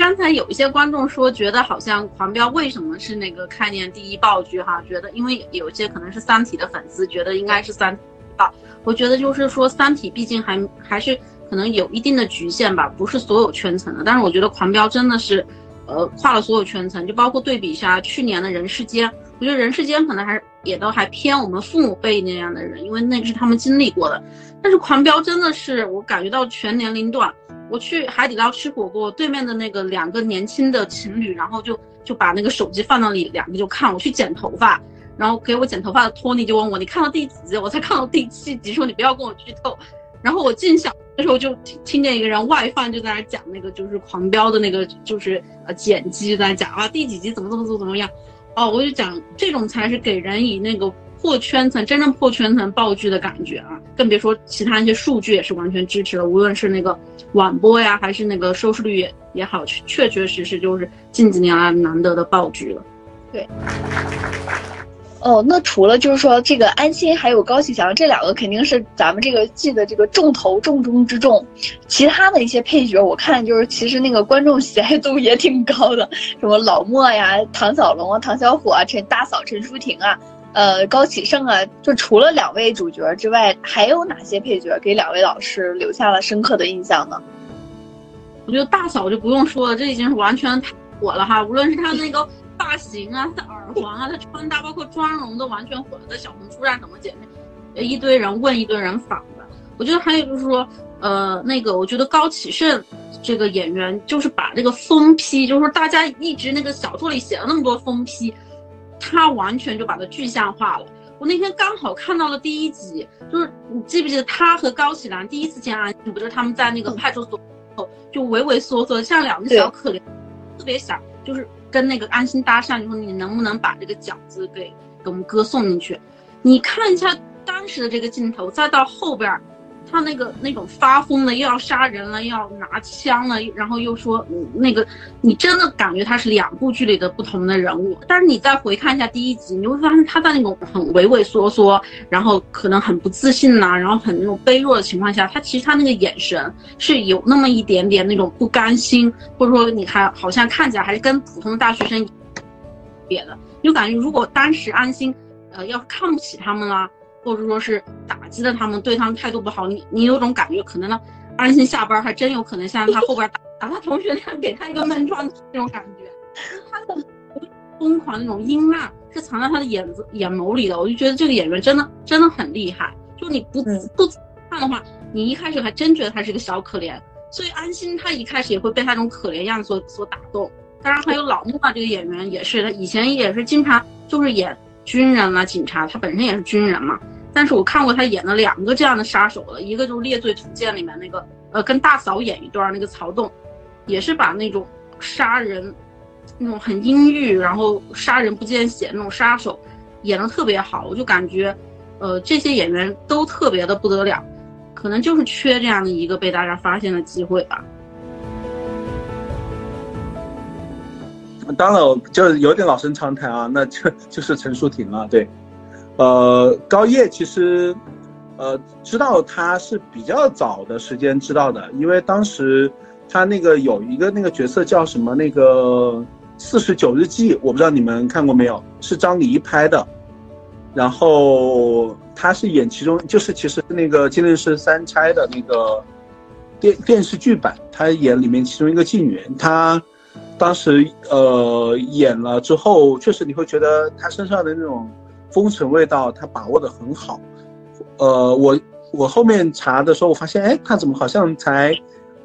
刚才有一些观众说，觉得好像《狂飙》为什么是那个开年第一爆剧哈？觉得因为有些可能是《三体》的粉丝，觉得应该是《三体》爆。我觉得就是说，《三体》毕竟还还是可能有一定的局限吧，不是所有圈层的。但是我觉得《狂飙》真的是，呃，跨了所有圈层，就包括对比一下去年的《人世间》，我觉得《人世间》可能还是。也都还偏我们父母辈那样的人，因为那个是他们经历过的。但是狂飙真的是我感觉到全年龄段。我去海底捞吃火锅，对面的那个两个年轻的情侣，然后就就把那个手机放那里，两个就看。我去剪头发，然后给我剪头发的托尼就问我：“你看到第几集？”我才看到第七集，说你不要跟我剧透。然后我进小的时候就听听见一个人外放就在那讲那个就是狂飙的那个就是呃剪辑在讲啊第几集怎么怎么怎么怎么样。哦，我就讲这种才是给人以那个破圈层、真正破圈层爆剧的感觉啊！更别说其他一些数据也是完全支持的，无论是那个晚播呀，还是那个收视率也也好，确确实实就是近几年来难得的爆剧了。对。哦，那除了就是说这个安心还有高启强这两个肯定是咱们这个剧的这个重头重中之重，其他的一些配角我看就是其实那个观众喜爱度也挺高的，什么老莫呀、唐小龙啊、唐小虎啊、陈大嫂陈淑婷啊、呃高启盛啊，就除了两位主角之外，还有哪些配角给两位老师留下了深刻的印象呢？我觉得大嫂就不用说了，这已经是完全火了哈，无论是他那个。发型啊，他耳环啊，他穿搭，包括妆容都完全火了。在小红书上怎么姐妹，一堆人问，一堆人仿的。我觉得还有就是说，呃，那个我觉得高启盛这个演员，就是把这个疯批，就是说大家一直那个小说里写了那么多疯批，他完全就把它具象化了。我那天刚好看到了第一集，就是你记不记得他和高启兰第一次见安心，不就是他们在那个派出所后就畏畏缩缩，像两个小可怜，特别想就是。跟那个安心搭讪，你说你能不能把这个饺子给给我们哥送进去？你看一下当时的这个镜头，再到后边。他那个那种发疯的，又要杀人了，又要拿枪了，然后又说那个，你真的感觉他是两部剧里的不同的人物。但是你再回看一下第一集，你会发现他在那种很畏畏缩缩，然后可能很不自信呐，然后很那种卑弱的情况下，他其实他那个眼神是有那么一点点那种不甘心，或者说你看好像看起来还是跟普通的大学生别的，就感觉如果当时安心，呃，要看不起他们啦。或者说是打击了他们，对他们态度不好，你你有种感觉，可能呢，安心下班还真有可能像他后边打打他同学那样给他一个闷撞那种感觉，他的疯狂那种阴暗是藏在他的眼子眼眸里的，我就觉得这个演员真的真的很厉害，就你不不看的话，你一开始还真觉得他是个小可怜，所以安心他一开始也会被他这种可怜样所所打动，当然还有老莫这个演员也是，他以前也是经常就是演。军人啊，警察，他本身也是军人嘛。但是我看过他演的两个这样的杀手了，一个就是《猎罪图鉴》里面那个，呃，跟大嫂演一段那个曹洞，也是把那种杀人，那种很阴郁，然后杀人不见血那种杀手，演的特别好。我就感觉，呃，这些演员都特别的不得了，可能就是缺这样的一个被大家发现的机会吧。当然，就有点老生常谈啊，那就就是陈淑婷了。对，呃，高叶其实，呃，知道他是比较早的时间知道的，因为当时他那个有一个那个角色叫什么那个四十九日记，我不知道你们看过没有，是张黎拍的，然后他是演其中，就是其实那个金陵十三钗的那个电电视剧版，他演里面其中一个妓女，他。当时呃演了之后，确实你会觉得他身上的那种风尘味道，他把握的很好。呃，我我后面查的时候，我发现，哎，他怎么好像才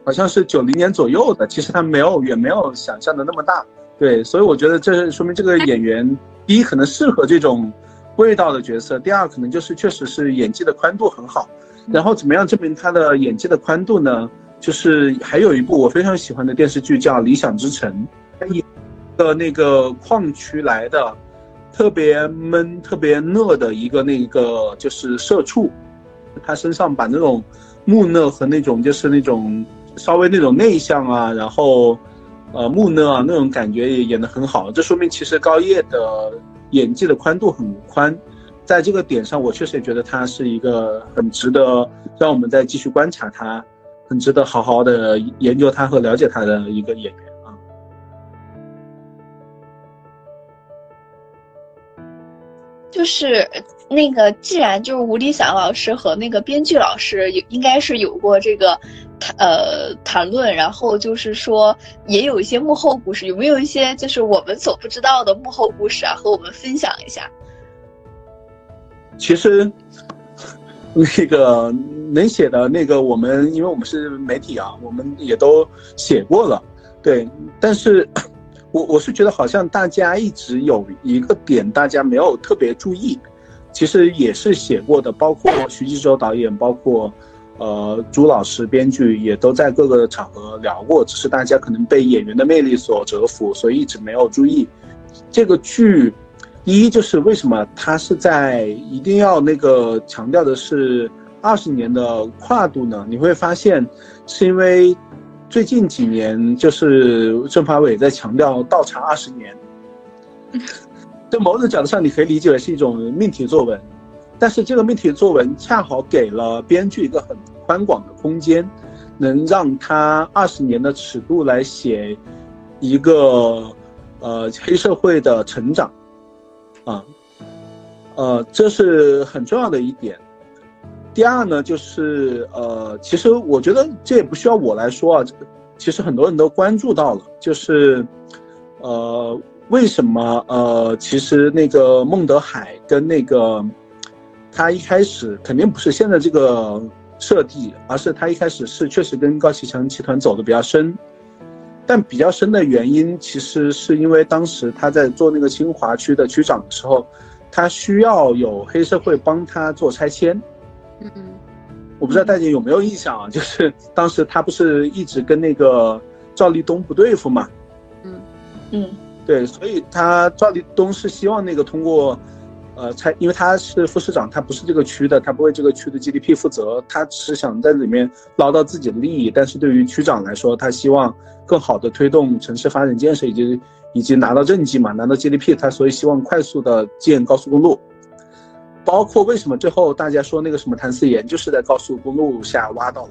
好像是九零年左右的？其实他没有远没有想象的那么大。对，所以我觉得这说明这个演员，第一可能适合这种味道的角色，第二可能就是确实是演技的宽度很好。然后怎么样证明他的演技的宽度呢？就是还有一部我非常喜欢的电视剧叫《理想之城》，他演的那个矿区来的，特别闷、特别讷的一个那个就是社畜，他身上把那种木讷和那种就是那种稍微那种内向啊，然后呃木讷啊那种感觉也演得很好，这说明其实高叶的演技的宽度很宽，在这个点上我确实也觉得他是一个很值得让我们再继续观察他。很值得好好的研究他和了解他的一个演员就是那个，既然就是吴理想老师和那个编剧老师有应该是有过这个谈呃谈论，然后就是说也有一些幕后故事，有没有一些就是我们所不知道的幕后故事啊，和我们分享一下？其实。那个能写的那个，我们因为我们是媒体啊，我们也都写过了，对。但是，我我是觉得好像大家一直有一个点，大家没有特别注意，其实也是写过的，包括徐纪周导演，包括呃朱老师编剧，也都在各个场合聊过，只是大家可能被演员的魅力所折服，所以一直没有注意这个剧。一就是为什么它是在一定要那个强调的是二十年的跨度呢？你会发现，是因为最近几年就是政法委在强调倒查二十年，在某种角度上你可以理解为是一种命题作文，但是这个命题作文恰好给了编剧一个很宽广的空间，能让他二十年的尺度来写一个呃黑社会的成长。啊，呃，这是很重要的一点。第二呢，就是呃，其实我觉得这也不需要我来说啊，其实很多人都关注到了，就是呃，为什么呃，其实那个孟德海跟那个他一开始肯定不是现在这个设计，而是他一开始是确实跟高启强集团走的比较深。但比较深的原因，其实是因为当时他在做那个清华区的区长的时候，他需要有黑社会帮他做拆迁。嗯，我不知道大姐有没有印象啊？就是当时他不是一直跟那个赵立东不对付嘛？嗯嗯，对，所以他赵立东是希望那个通过。呃，才因为他是副市长，他不是这个区的，他不为这个区的 GDP 负责，他只是想在里面捞到自己的利益。但是对于区长来说，他希望更好的推动城市发展建设，以及以及拿到政绩嘛，拿到 GDP，他所以希望快速的建高速公路。包括为什么最后大家说那个什么谭嗣言就是在高速公路下挖到了，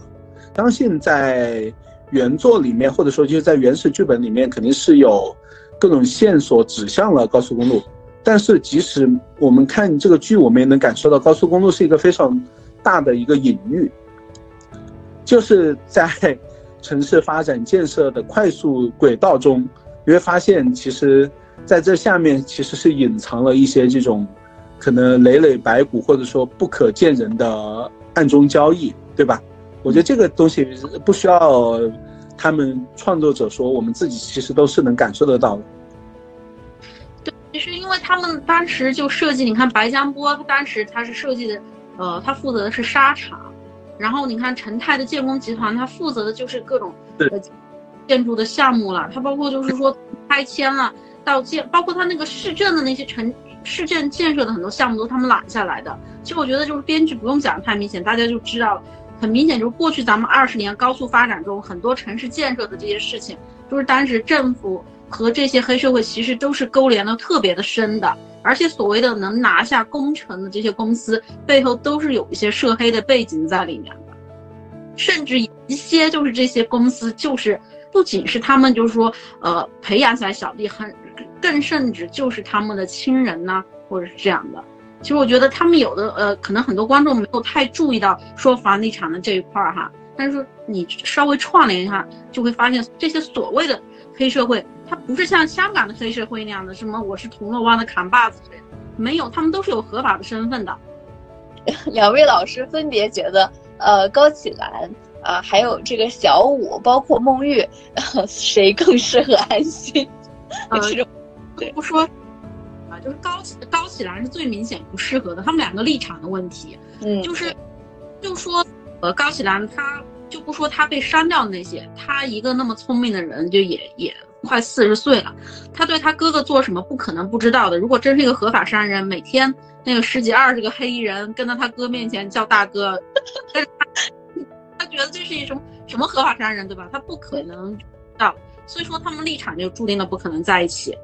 相信在原作里面或者说就是在原始剧本里面肯定是有各种线索指向了高速公路。但是，即使我们看这个剧，我们也能感受到高速公路是一个非常大的一个隐喻，就是在城市发展建设的快速轨道中，你会发现，其实在这下面其实是隐藏了一些这种可能累累白骨或者说不可见人的暗中交易，对吧？我觉得这个东西不需要他们创作者说，我们自己其实都是能感受得到的。对其实，因为他们当时就设计，你看白江波，他当时他是设计的，呃，他负责的是沙场，然后你看陈泰的建工集团，他负责的就是各种建筑的项目了，他包括就是说拆迁了到建，包括他那个市政的那些城市政建设的很多项目都他们揽下来的。其实我觉得就是编剧不用讲太明显，大家就知道，很明显就是过去咱们二十年高速发展中很多城市建设的这些事情，就是当时政府。和这些黑社会其实都是勾连的特别的深的，而且所谓的能拿下工程的这些公司背后都是有一些涉黑的背景在里面的，甚至一些就是这些公司就是不仅是他们就是说呃培养起来小弟，很更甚至就是他们的亲人呐，或者是这样的。其实我觉得他们有的呃可能很多观众没有太注意到说房地产的这一块儿哈，但是你稍微串联一下就会发现这些所谓的黑社会。他不是像香港的黑社会那样的，什么我是铜锣湾的扛把子之类的，没有，他们都是有合法的身份的。两位老师分别觉得，呃，高启兰啊，还有这个小五，包括孟玉，谁更适合安心？呃，不说啊，就是高启高启兰是最明显不适合的，他们两个立场的问题。嗯，就是就说，呃，高启兰他就不说他被删掉的那些，他一个那么聪明的人，就也也快四十岁了，他对他哥哥做什么不可能不知道的。如果真是一个合法商人，每天那个十几二十个黑衣人跟到他哥面前叫大哥，但 是觉得这是一种什么合法杀人，对吧？他不可能知道，所以说他们立场就注定了不可能在一起。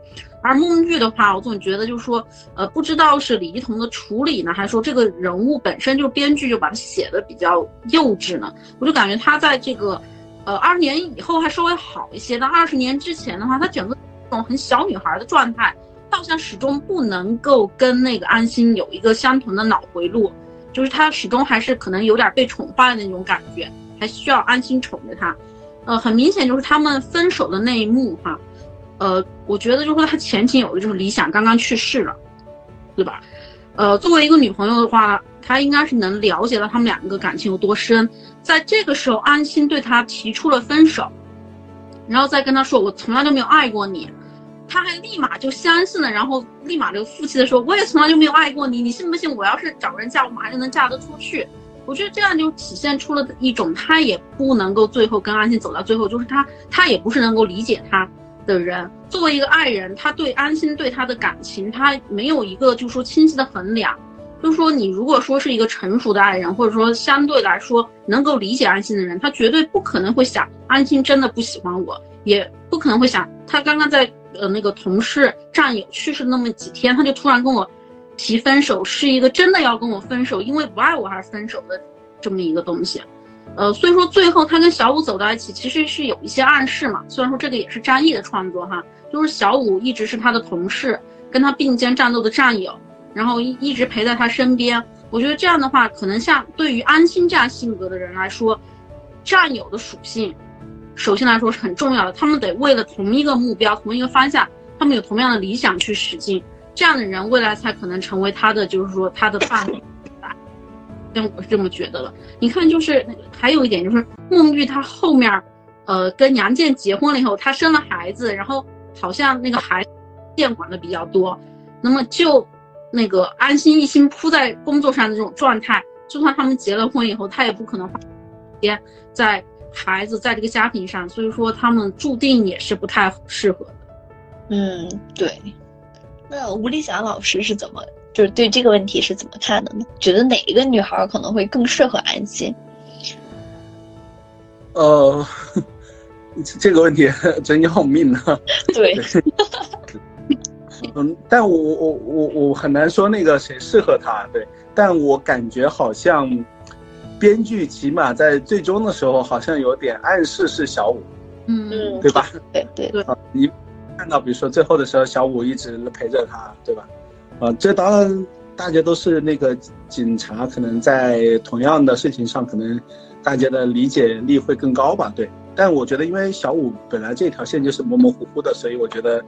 而孟玉的话，我总觉得就是说，呃，不知道是李一桐的处理呢，还是说这个人物本身就是编剧就把他写的比较幼稚呢？我就感觉他在这个，呃，二十年以后还稍微好一些，但二十年之前的话，他整个这种很小女孩的状态，好像始终不能够跟那个安心有一个相同的脑回路，就是他始终还是可能有点被宠坏的那种感觉，还需要安心宠着他。呃，很明显就是他们分手的那一幕哈。呃，我觉得就是说他前情有的就是李想刚刚去世了，对吧？呃，作为一个女朋友的话，她应该是能了解到他们两个感情有多深。在这个时候，安心对他提出了分手，然后再跟他说我从来就没有爱过你，他还立马就相信了，然后立马就负气的说我也从来就没有爱过你，你信不信？我要是找人嫁，我马上就能嫁得出去。我觉得这样就体现出了一种他也不能够最后跟安心走到最后，就是他他也不是能够理解他。的人作为一个爱人，他对安心对他的感情，他没有一个就是说清晰的衡量。就是说，你如果说是一个成熟的爱人，或者说相对来说能够理解安心的人，他绝对不可能会想安心真的不喜欢我，也不可能会想他刚刚在呃那个同事战友去世那么几天，他就突然跟我提分手，是一个真的要跟我分手，因为不爱我而分手的这么一个东西。呃，所以说最后他跟小五走到一起，其实是有一些暗示嘛。虽然说这个也是张译的创作哈，就是小五一直是他的同事，跟他并肩战斗的战友，然后一一直陪在他身边。我觉得这样的话，可能像对于安心这样性格的人来说，战友的属性，首先来说是很重要的。他们得为了同一个目标、同一个方向，他们有同样的理想去使劲。这样的人未来才可能成为他的，就是说他的伴侣。像我是这么觉得的。你看，就是还有一点，就是孟玉她后面，呃，跟杨建结婚了以后，她生了孩子，然后好像那个孩子监管的比较多。那么就那个安心一心扑在工作上的这种状态，就算他们结了婚以后，他也不可能花时间在孩子在这个家庭上，所以说他们注定也是不太适合的。嗯，对。那吴立霞老师是怎么？就是对这个问题是怎么看的呢？觉得哪一个女孩可能会更适合安心？呃，这个问题 真要命啊！对，嗯，但我我我我很难说那个谁适合他，对，但我感觉好像编剧起码在最终的时候好像有点暗示是小五，嗯，对吧？对对对，你看到比如说最后的时候，小五一直陪着他，对吧？啊，这当然，大家都是那个警察，可能在同样的事情上，可能大家的理解力会更高吧。对，但我觉得，因为小五本来这条线就是模模糊糊的，所以我觉得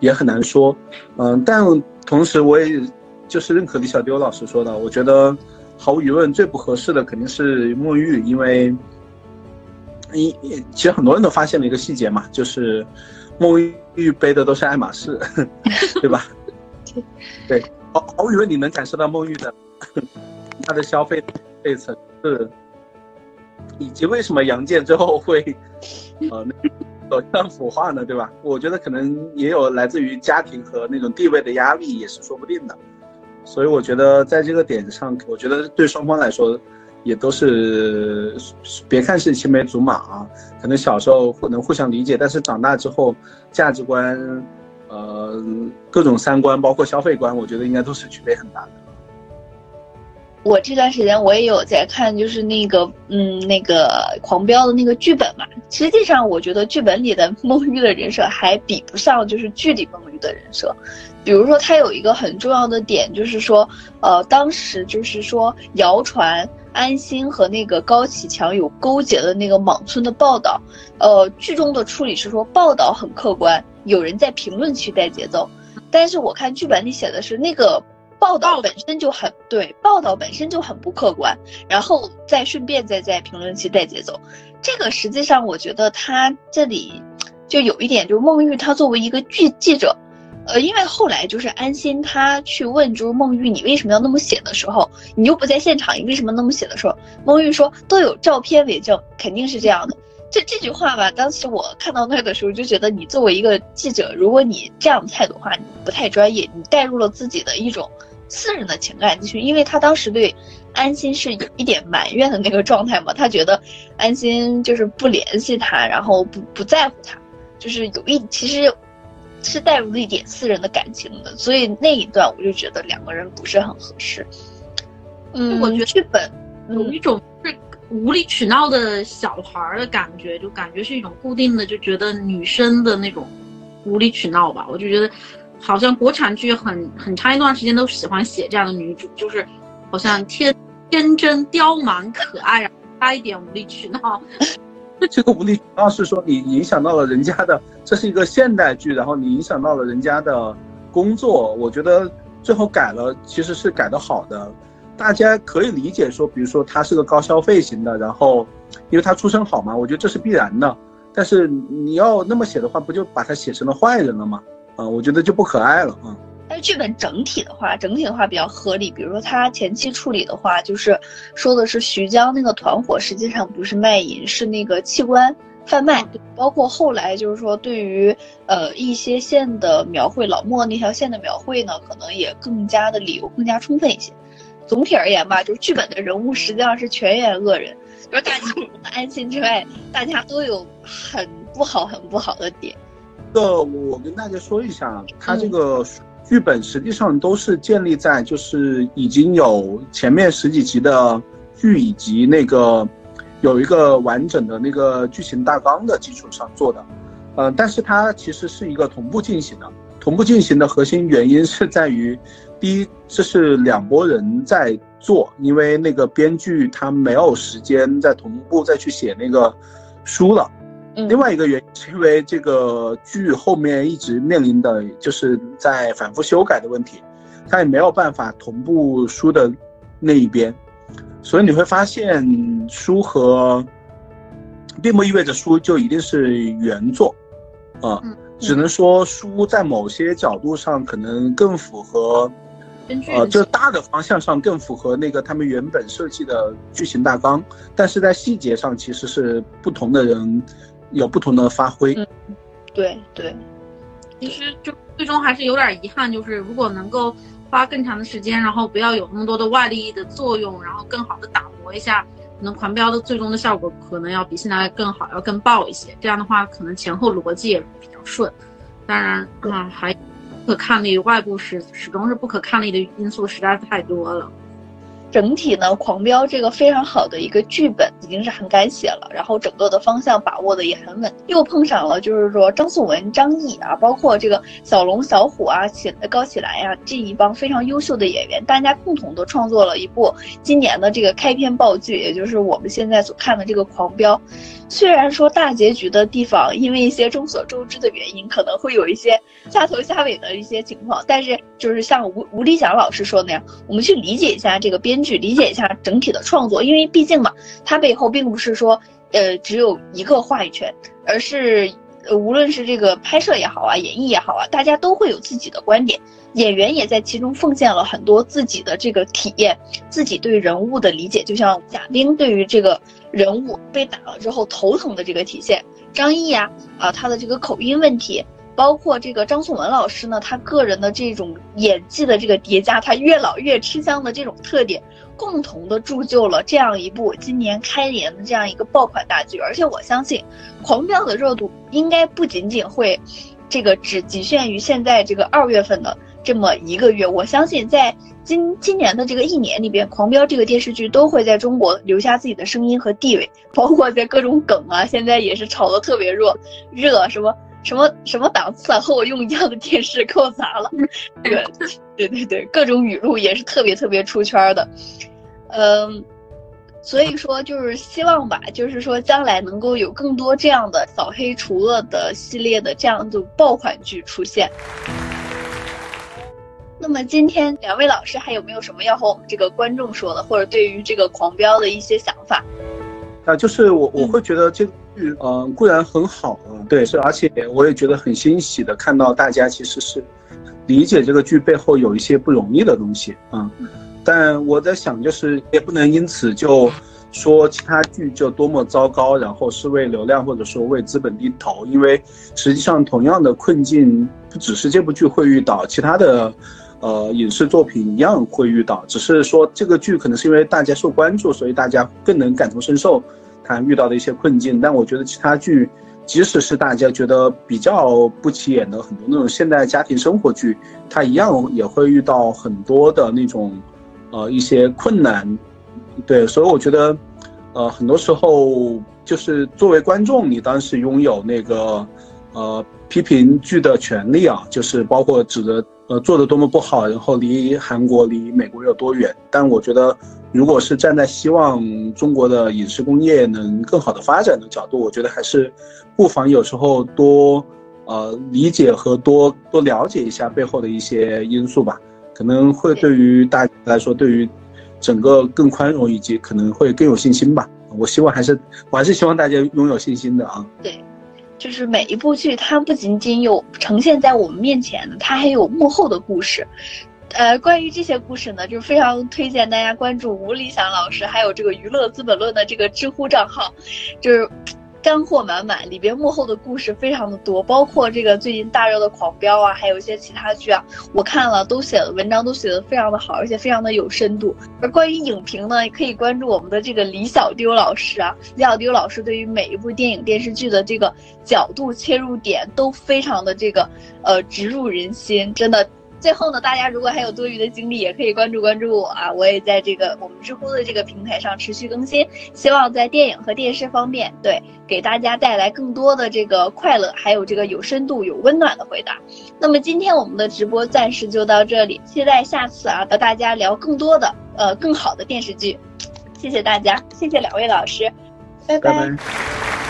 也很难说。嗯，但同时我也就是认可李小丢老师说的，我觉得毫无疑问最不合适的肯定是孟玉，因为一其实很多人都发现了一个细节嘛，就是孟玉背的都是爱马仕，对吧？对，毫毫无疑问，你能感受到孟玉的他的消费这层次，以及为什么杨建最后会呃走向腐化呢？对吧？我觉得可能也有来自于家庭和那种地位的压力，也是说不定的。所以我觉得在这个点上，我觉得对双方来说也都是，别看是青梅竹马啊，可能小时候能互相理解，但是长大之后价值观。呃，各种三观，包括消费观，我觉得应该都是区别很大的。我这段时间我也有在看，就是那个，嗯，那个狂飙的那个剧本嘛。实际上，我觉得剧本里的孟玉的人设还比不上就是剧里孟玉的人设。比如说，他有一个很重要的点，就是说，呃，当时就是说谣传安心和那个高启强有勾结的那个莽村的报道，呃，剧中的处理是说报道很客观。有人在评论区带节奏，但是我看剧本里写的是那个报道本身就很对，报道本身就很不客观，然后再顺便再在评论区带节奏，这个实际上我觉得他这里 就有一点，就是孟玉他作为一个记记者，呃，因为后来就是安心他去问就是孟玉你为什么要那么写的时候，你又不在现场，你为什么那么写的时候，孟玉说都有照片为证，肯定是这样的。这这句话吧，当时我看到那的时候就觉得，你作为一个记者，如果你这样的态度的话，你不太专业，你带入了自己的一种私人的情感继续，因为他当时对安心是有一点埋怨的那个状态嘛，他觉得安心就是不联系他，然后不不在乎他，就是有一其实。是带入了一点私人的感情的，所以那一段我就觉得两个人不是很合适。嗯，我觉得剧本有一种是无理取闹的小孩的感觉，就感觉是一种固定的，就觉得女生的那种无理取闹吧。我就觉得，好像国产剧很很长一段时间都喜欢写这样的女主，就是好像天天真刁蛮可爱，然后加一点无理取闹。这个无理取闹是说你影响到了人家的，这是一个现代剧，然后你影响到了人家的工作，我觉得最后改了其实是改的好的，大家可以理解说，比如说他是个高消费型的，然后因为他出身好嘛，我觉得这是必然的，但是你要那么写的话，不就把他写成了坏人了吗？啊，我觉得就不可爱了啊。但是剧本整体的话，整体的话比较合理。比如说他前期处理的话，就是说的是徐江那个团伙实际上不是卖淫，是那个器官贩卖。包括后来就是说对于呃一些线的描绘，老莫那条线的描绘呢，可能也更加的理由更加充分一些。总体而言吧，就是剧本的人物实际上是全员恶人，就是大家除 了安心之外，大家都有很不好很不好的点。这个我跟大家说一下，它这个。剧本实际上都是建立在就是已经有前面十几集的剧以及那个有一个完整的那个剧情大纲的基础上做的，呃，但是它其实是一个同步进行的。同步进行的核心原因是在于，第一，这是两拨人在做，因为那个编剧他没有时间再同步再去写那个书了。另外一个原因是因为这个剧后面一直面临的就是在反复修改的问题，它也没有办法同步书的那一边，所以你会发现书和并不意味着书就一定是原作，啊，只能说书在某些角度上可能更符合，呃，就大的方向上更符合那个他们原本设计的剧情大纲，但是在细节上其实是不同的人。有不同的发挥，对对，其实就最终还是有点遗憾，就是如果能够花更长的时间，然后不要有那么多的外力的作用，然后更好的打磨一下，可能狂飙的最终的效果可能要比现在更好，要更爆一些。这样的话，可能前后逻辑也比较顺。当然啊，还不可抗力，外部始始终是不可抗力的因素实在是太多了。整体呢，狂飙这个非常好的一个剧本已经是很敢写了，然后整个的方向把握的也很稳，又碰上了就是说张颂文、张译啊，包括这个小龙、小虎啊、起高启兰呀这一帮非常优秀的演员，大家共同的创作了一部今年的这个开篇爆剧，也就是我们现在所看的这个狂飙。虽然说大结局的地方，因为一些众所周知的原因，可能会有一些瞎头瞎尾的一些情况，但是就是像吴吴立祥老师说的那样，我们去理解一下这个编剧，理解一下整体的创作，因为毕竟嘛，它背后并不是说，呃，只有一个话语权，而是，无论是这个拍摄也好啊，演绎也好啊，大家都会有自己的观点，演员也在其中奉献了很多自己的这个体验，自己对人物的理解，就像贾冰对于这个。人物被打了之后头疼的这个体现，张译呀，啊，他的这个口音问题，包括这个张颂文老师呢，他个人的这种演技的这个叠加，他越老越吃香的这种特点，共同的铸就了这样一部今年开年的这样一个爆款大剧。而且我相信，《狂飙》的热度应该不仅仅会，这个只局限于现在这个二月份的这么一个月。我相信在。今今年的这个一年里边，《狂飙》这个电视剧都会在中国留下自己的声音和地位，包括在各种梗啊，现在也是炒得特别热，热什么什么什么档次啊，和我用一样的电视给我砸了，这 个对对对，各种语录也是特别特别出圈的，嗯，所以说就是希望吧，就是说将来能够有更多这样的扫黑除恶的系列的这样的爆款剧出现。那么今天两位老师还有没有什么要和我们这个观众说的，或者对于这个狂飙的一些想法？啊，就是我我会觉得这个剧，嗯，固然很好，对，是，而且我也觉得很欣喜的看到大家其实是理解这个剧背后有一些不容易的东西，嗯，但我在想，就是也不能因此就说其他剧就多么糟糕，然后是为流量或者说为资本低头，因为实际上同样的困境不只是这部剧会遇到，其他的。呃，影视作品一样会遇到，只是说这个剧可能是因为大家受关注，所以大家更能感同身受他遇到的一些困境。但我觉得其他剧，即使是大家觉得比较不起眼的很多那种现代家庭生活剧，它一样也会遇到很多的那种，呃，一些困难。对，所以我觉得，呃，很多时候就是作为观众，你当时拥有那个，呃，批评剧的权利啊，就是包括指的。呃，做的多么不好，然后离韩国、离美国有多远？但我觉得，如果是站在希望中国的影视工业能更好的发展的角度，我觉得还是不妨有时候多呃理解和多多了解一下背后的一些因素吧，可能会对于大家来说，对于整个更宽容以及可能会更有信心吧。我希望还是我还是希望大家拥有信心的啊。对。就是每一部剧，它不仅仅有呈现在我们面前的，它还有幕后的故事。呃，关于这些故事呢，就是非常推荐大家关注吴理想老师，还有这个娱乐资本论的这个知乎账号，就是。干货满满，里边幕后的故事非常的多，包括这个最近大热的《狂飙》啊，还有一些其他剧啊，我看了都写的文章都写的非常的好，而且非常的有深度。而关于影评呢，可以关注我们的这个李小丢老师啊，李小丢老师对于每一部电影电视剧的这个角度切入点都非常的这个呃直入人心，真的。最后呢，大家如果还有多余的精力，也可以关注关注我啊！我也在这个我们知乎的这个平台上持续更新，希望在电影和电视方面，对给大家带来更多的这个快乐，还有这个有深度、有温暖的回答。那么今天我们的直播暂时就到这里，期待下次啊和大家聊更多的呃更好的电视剧。谢谢大家，谢谢两位老师，拜拜。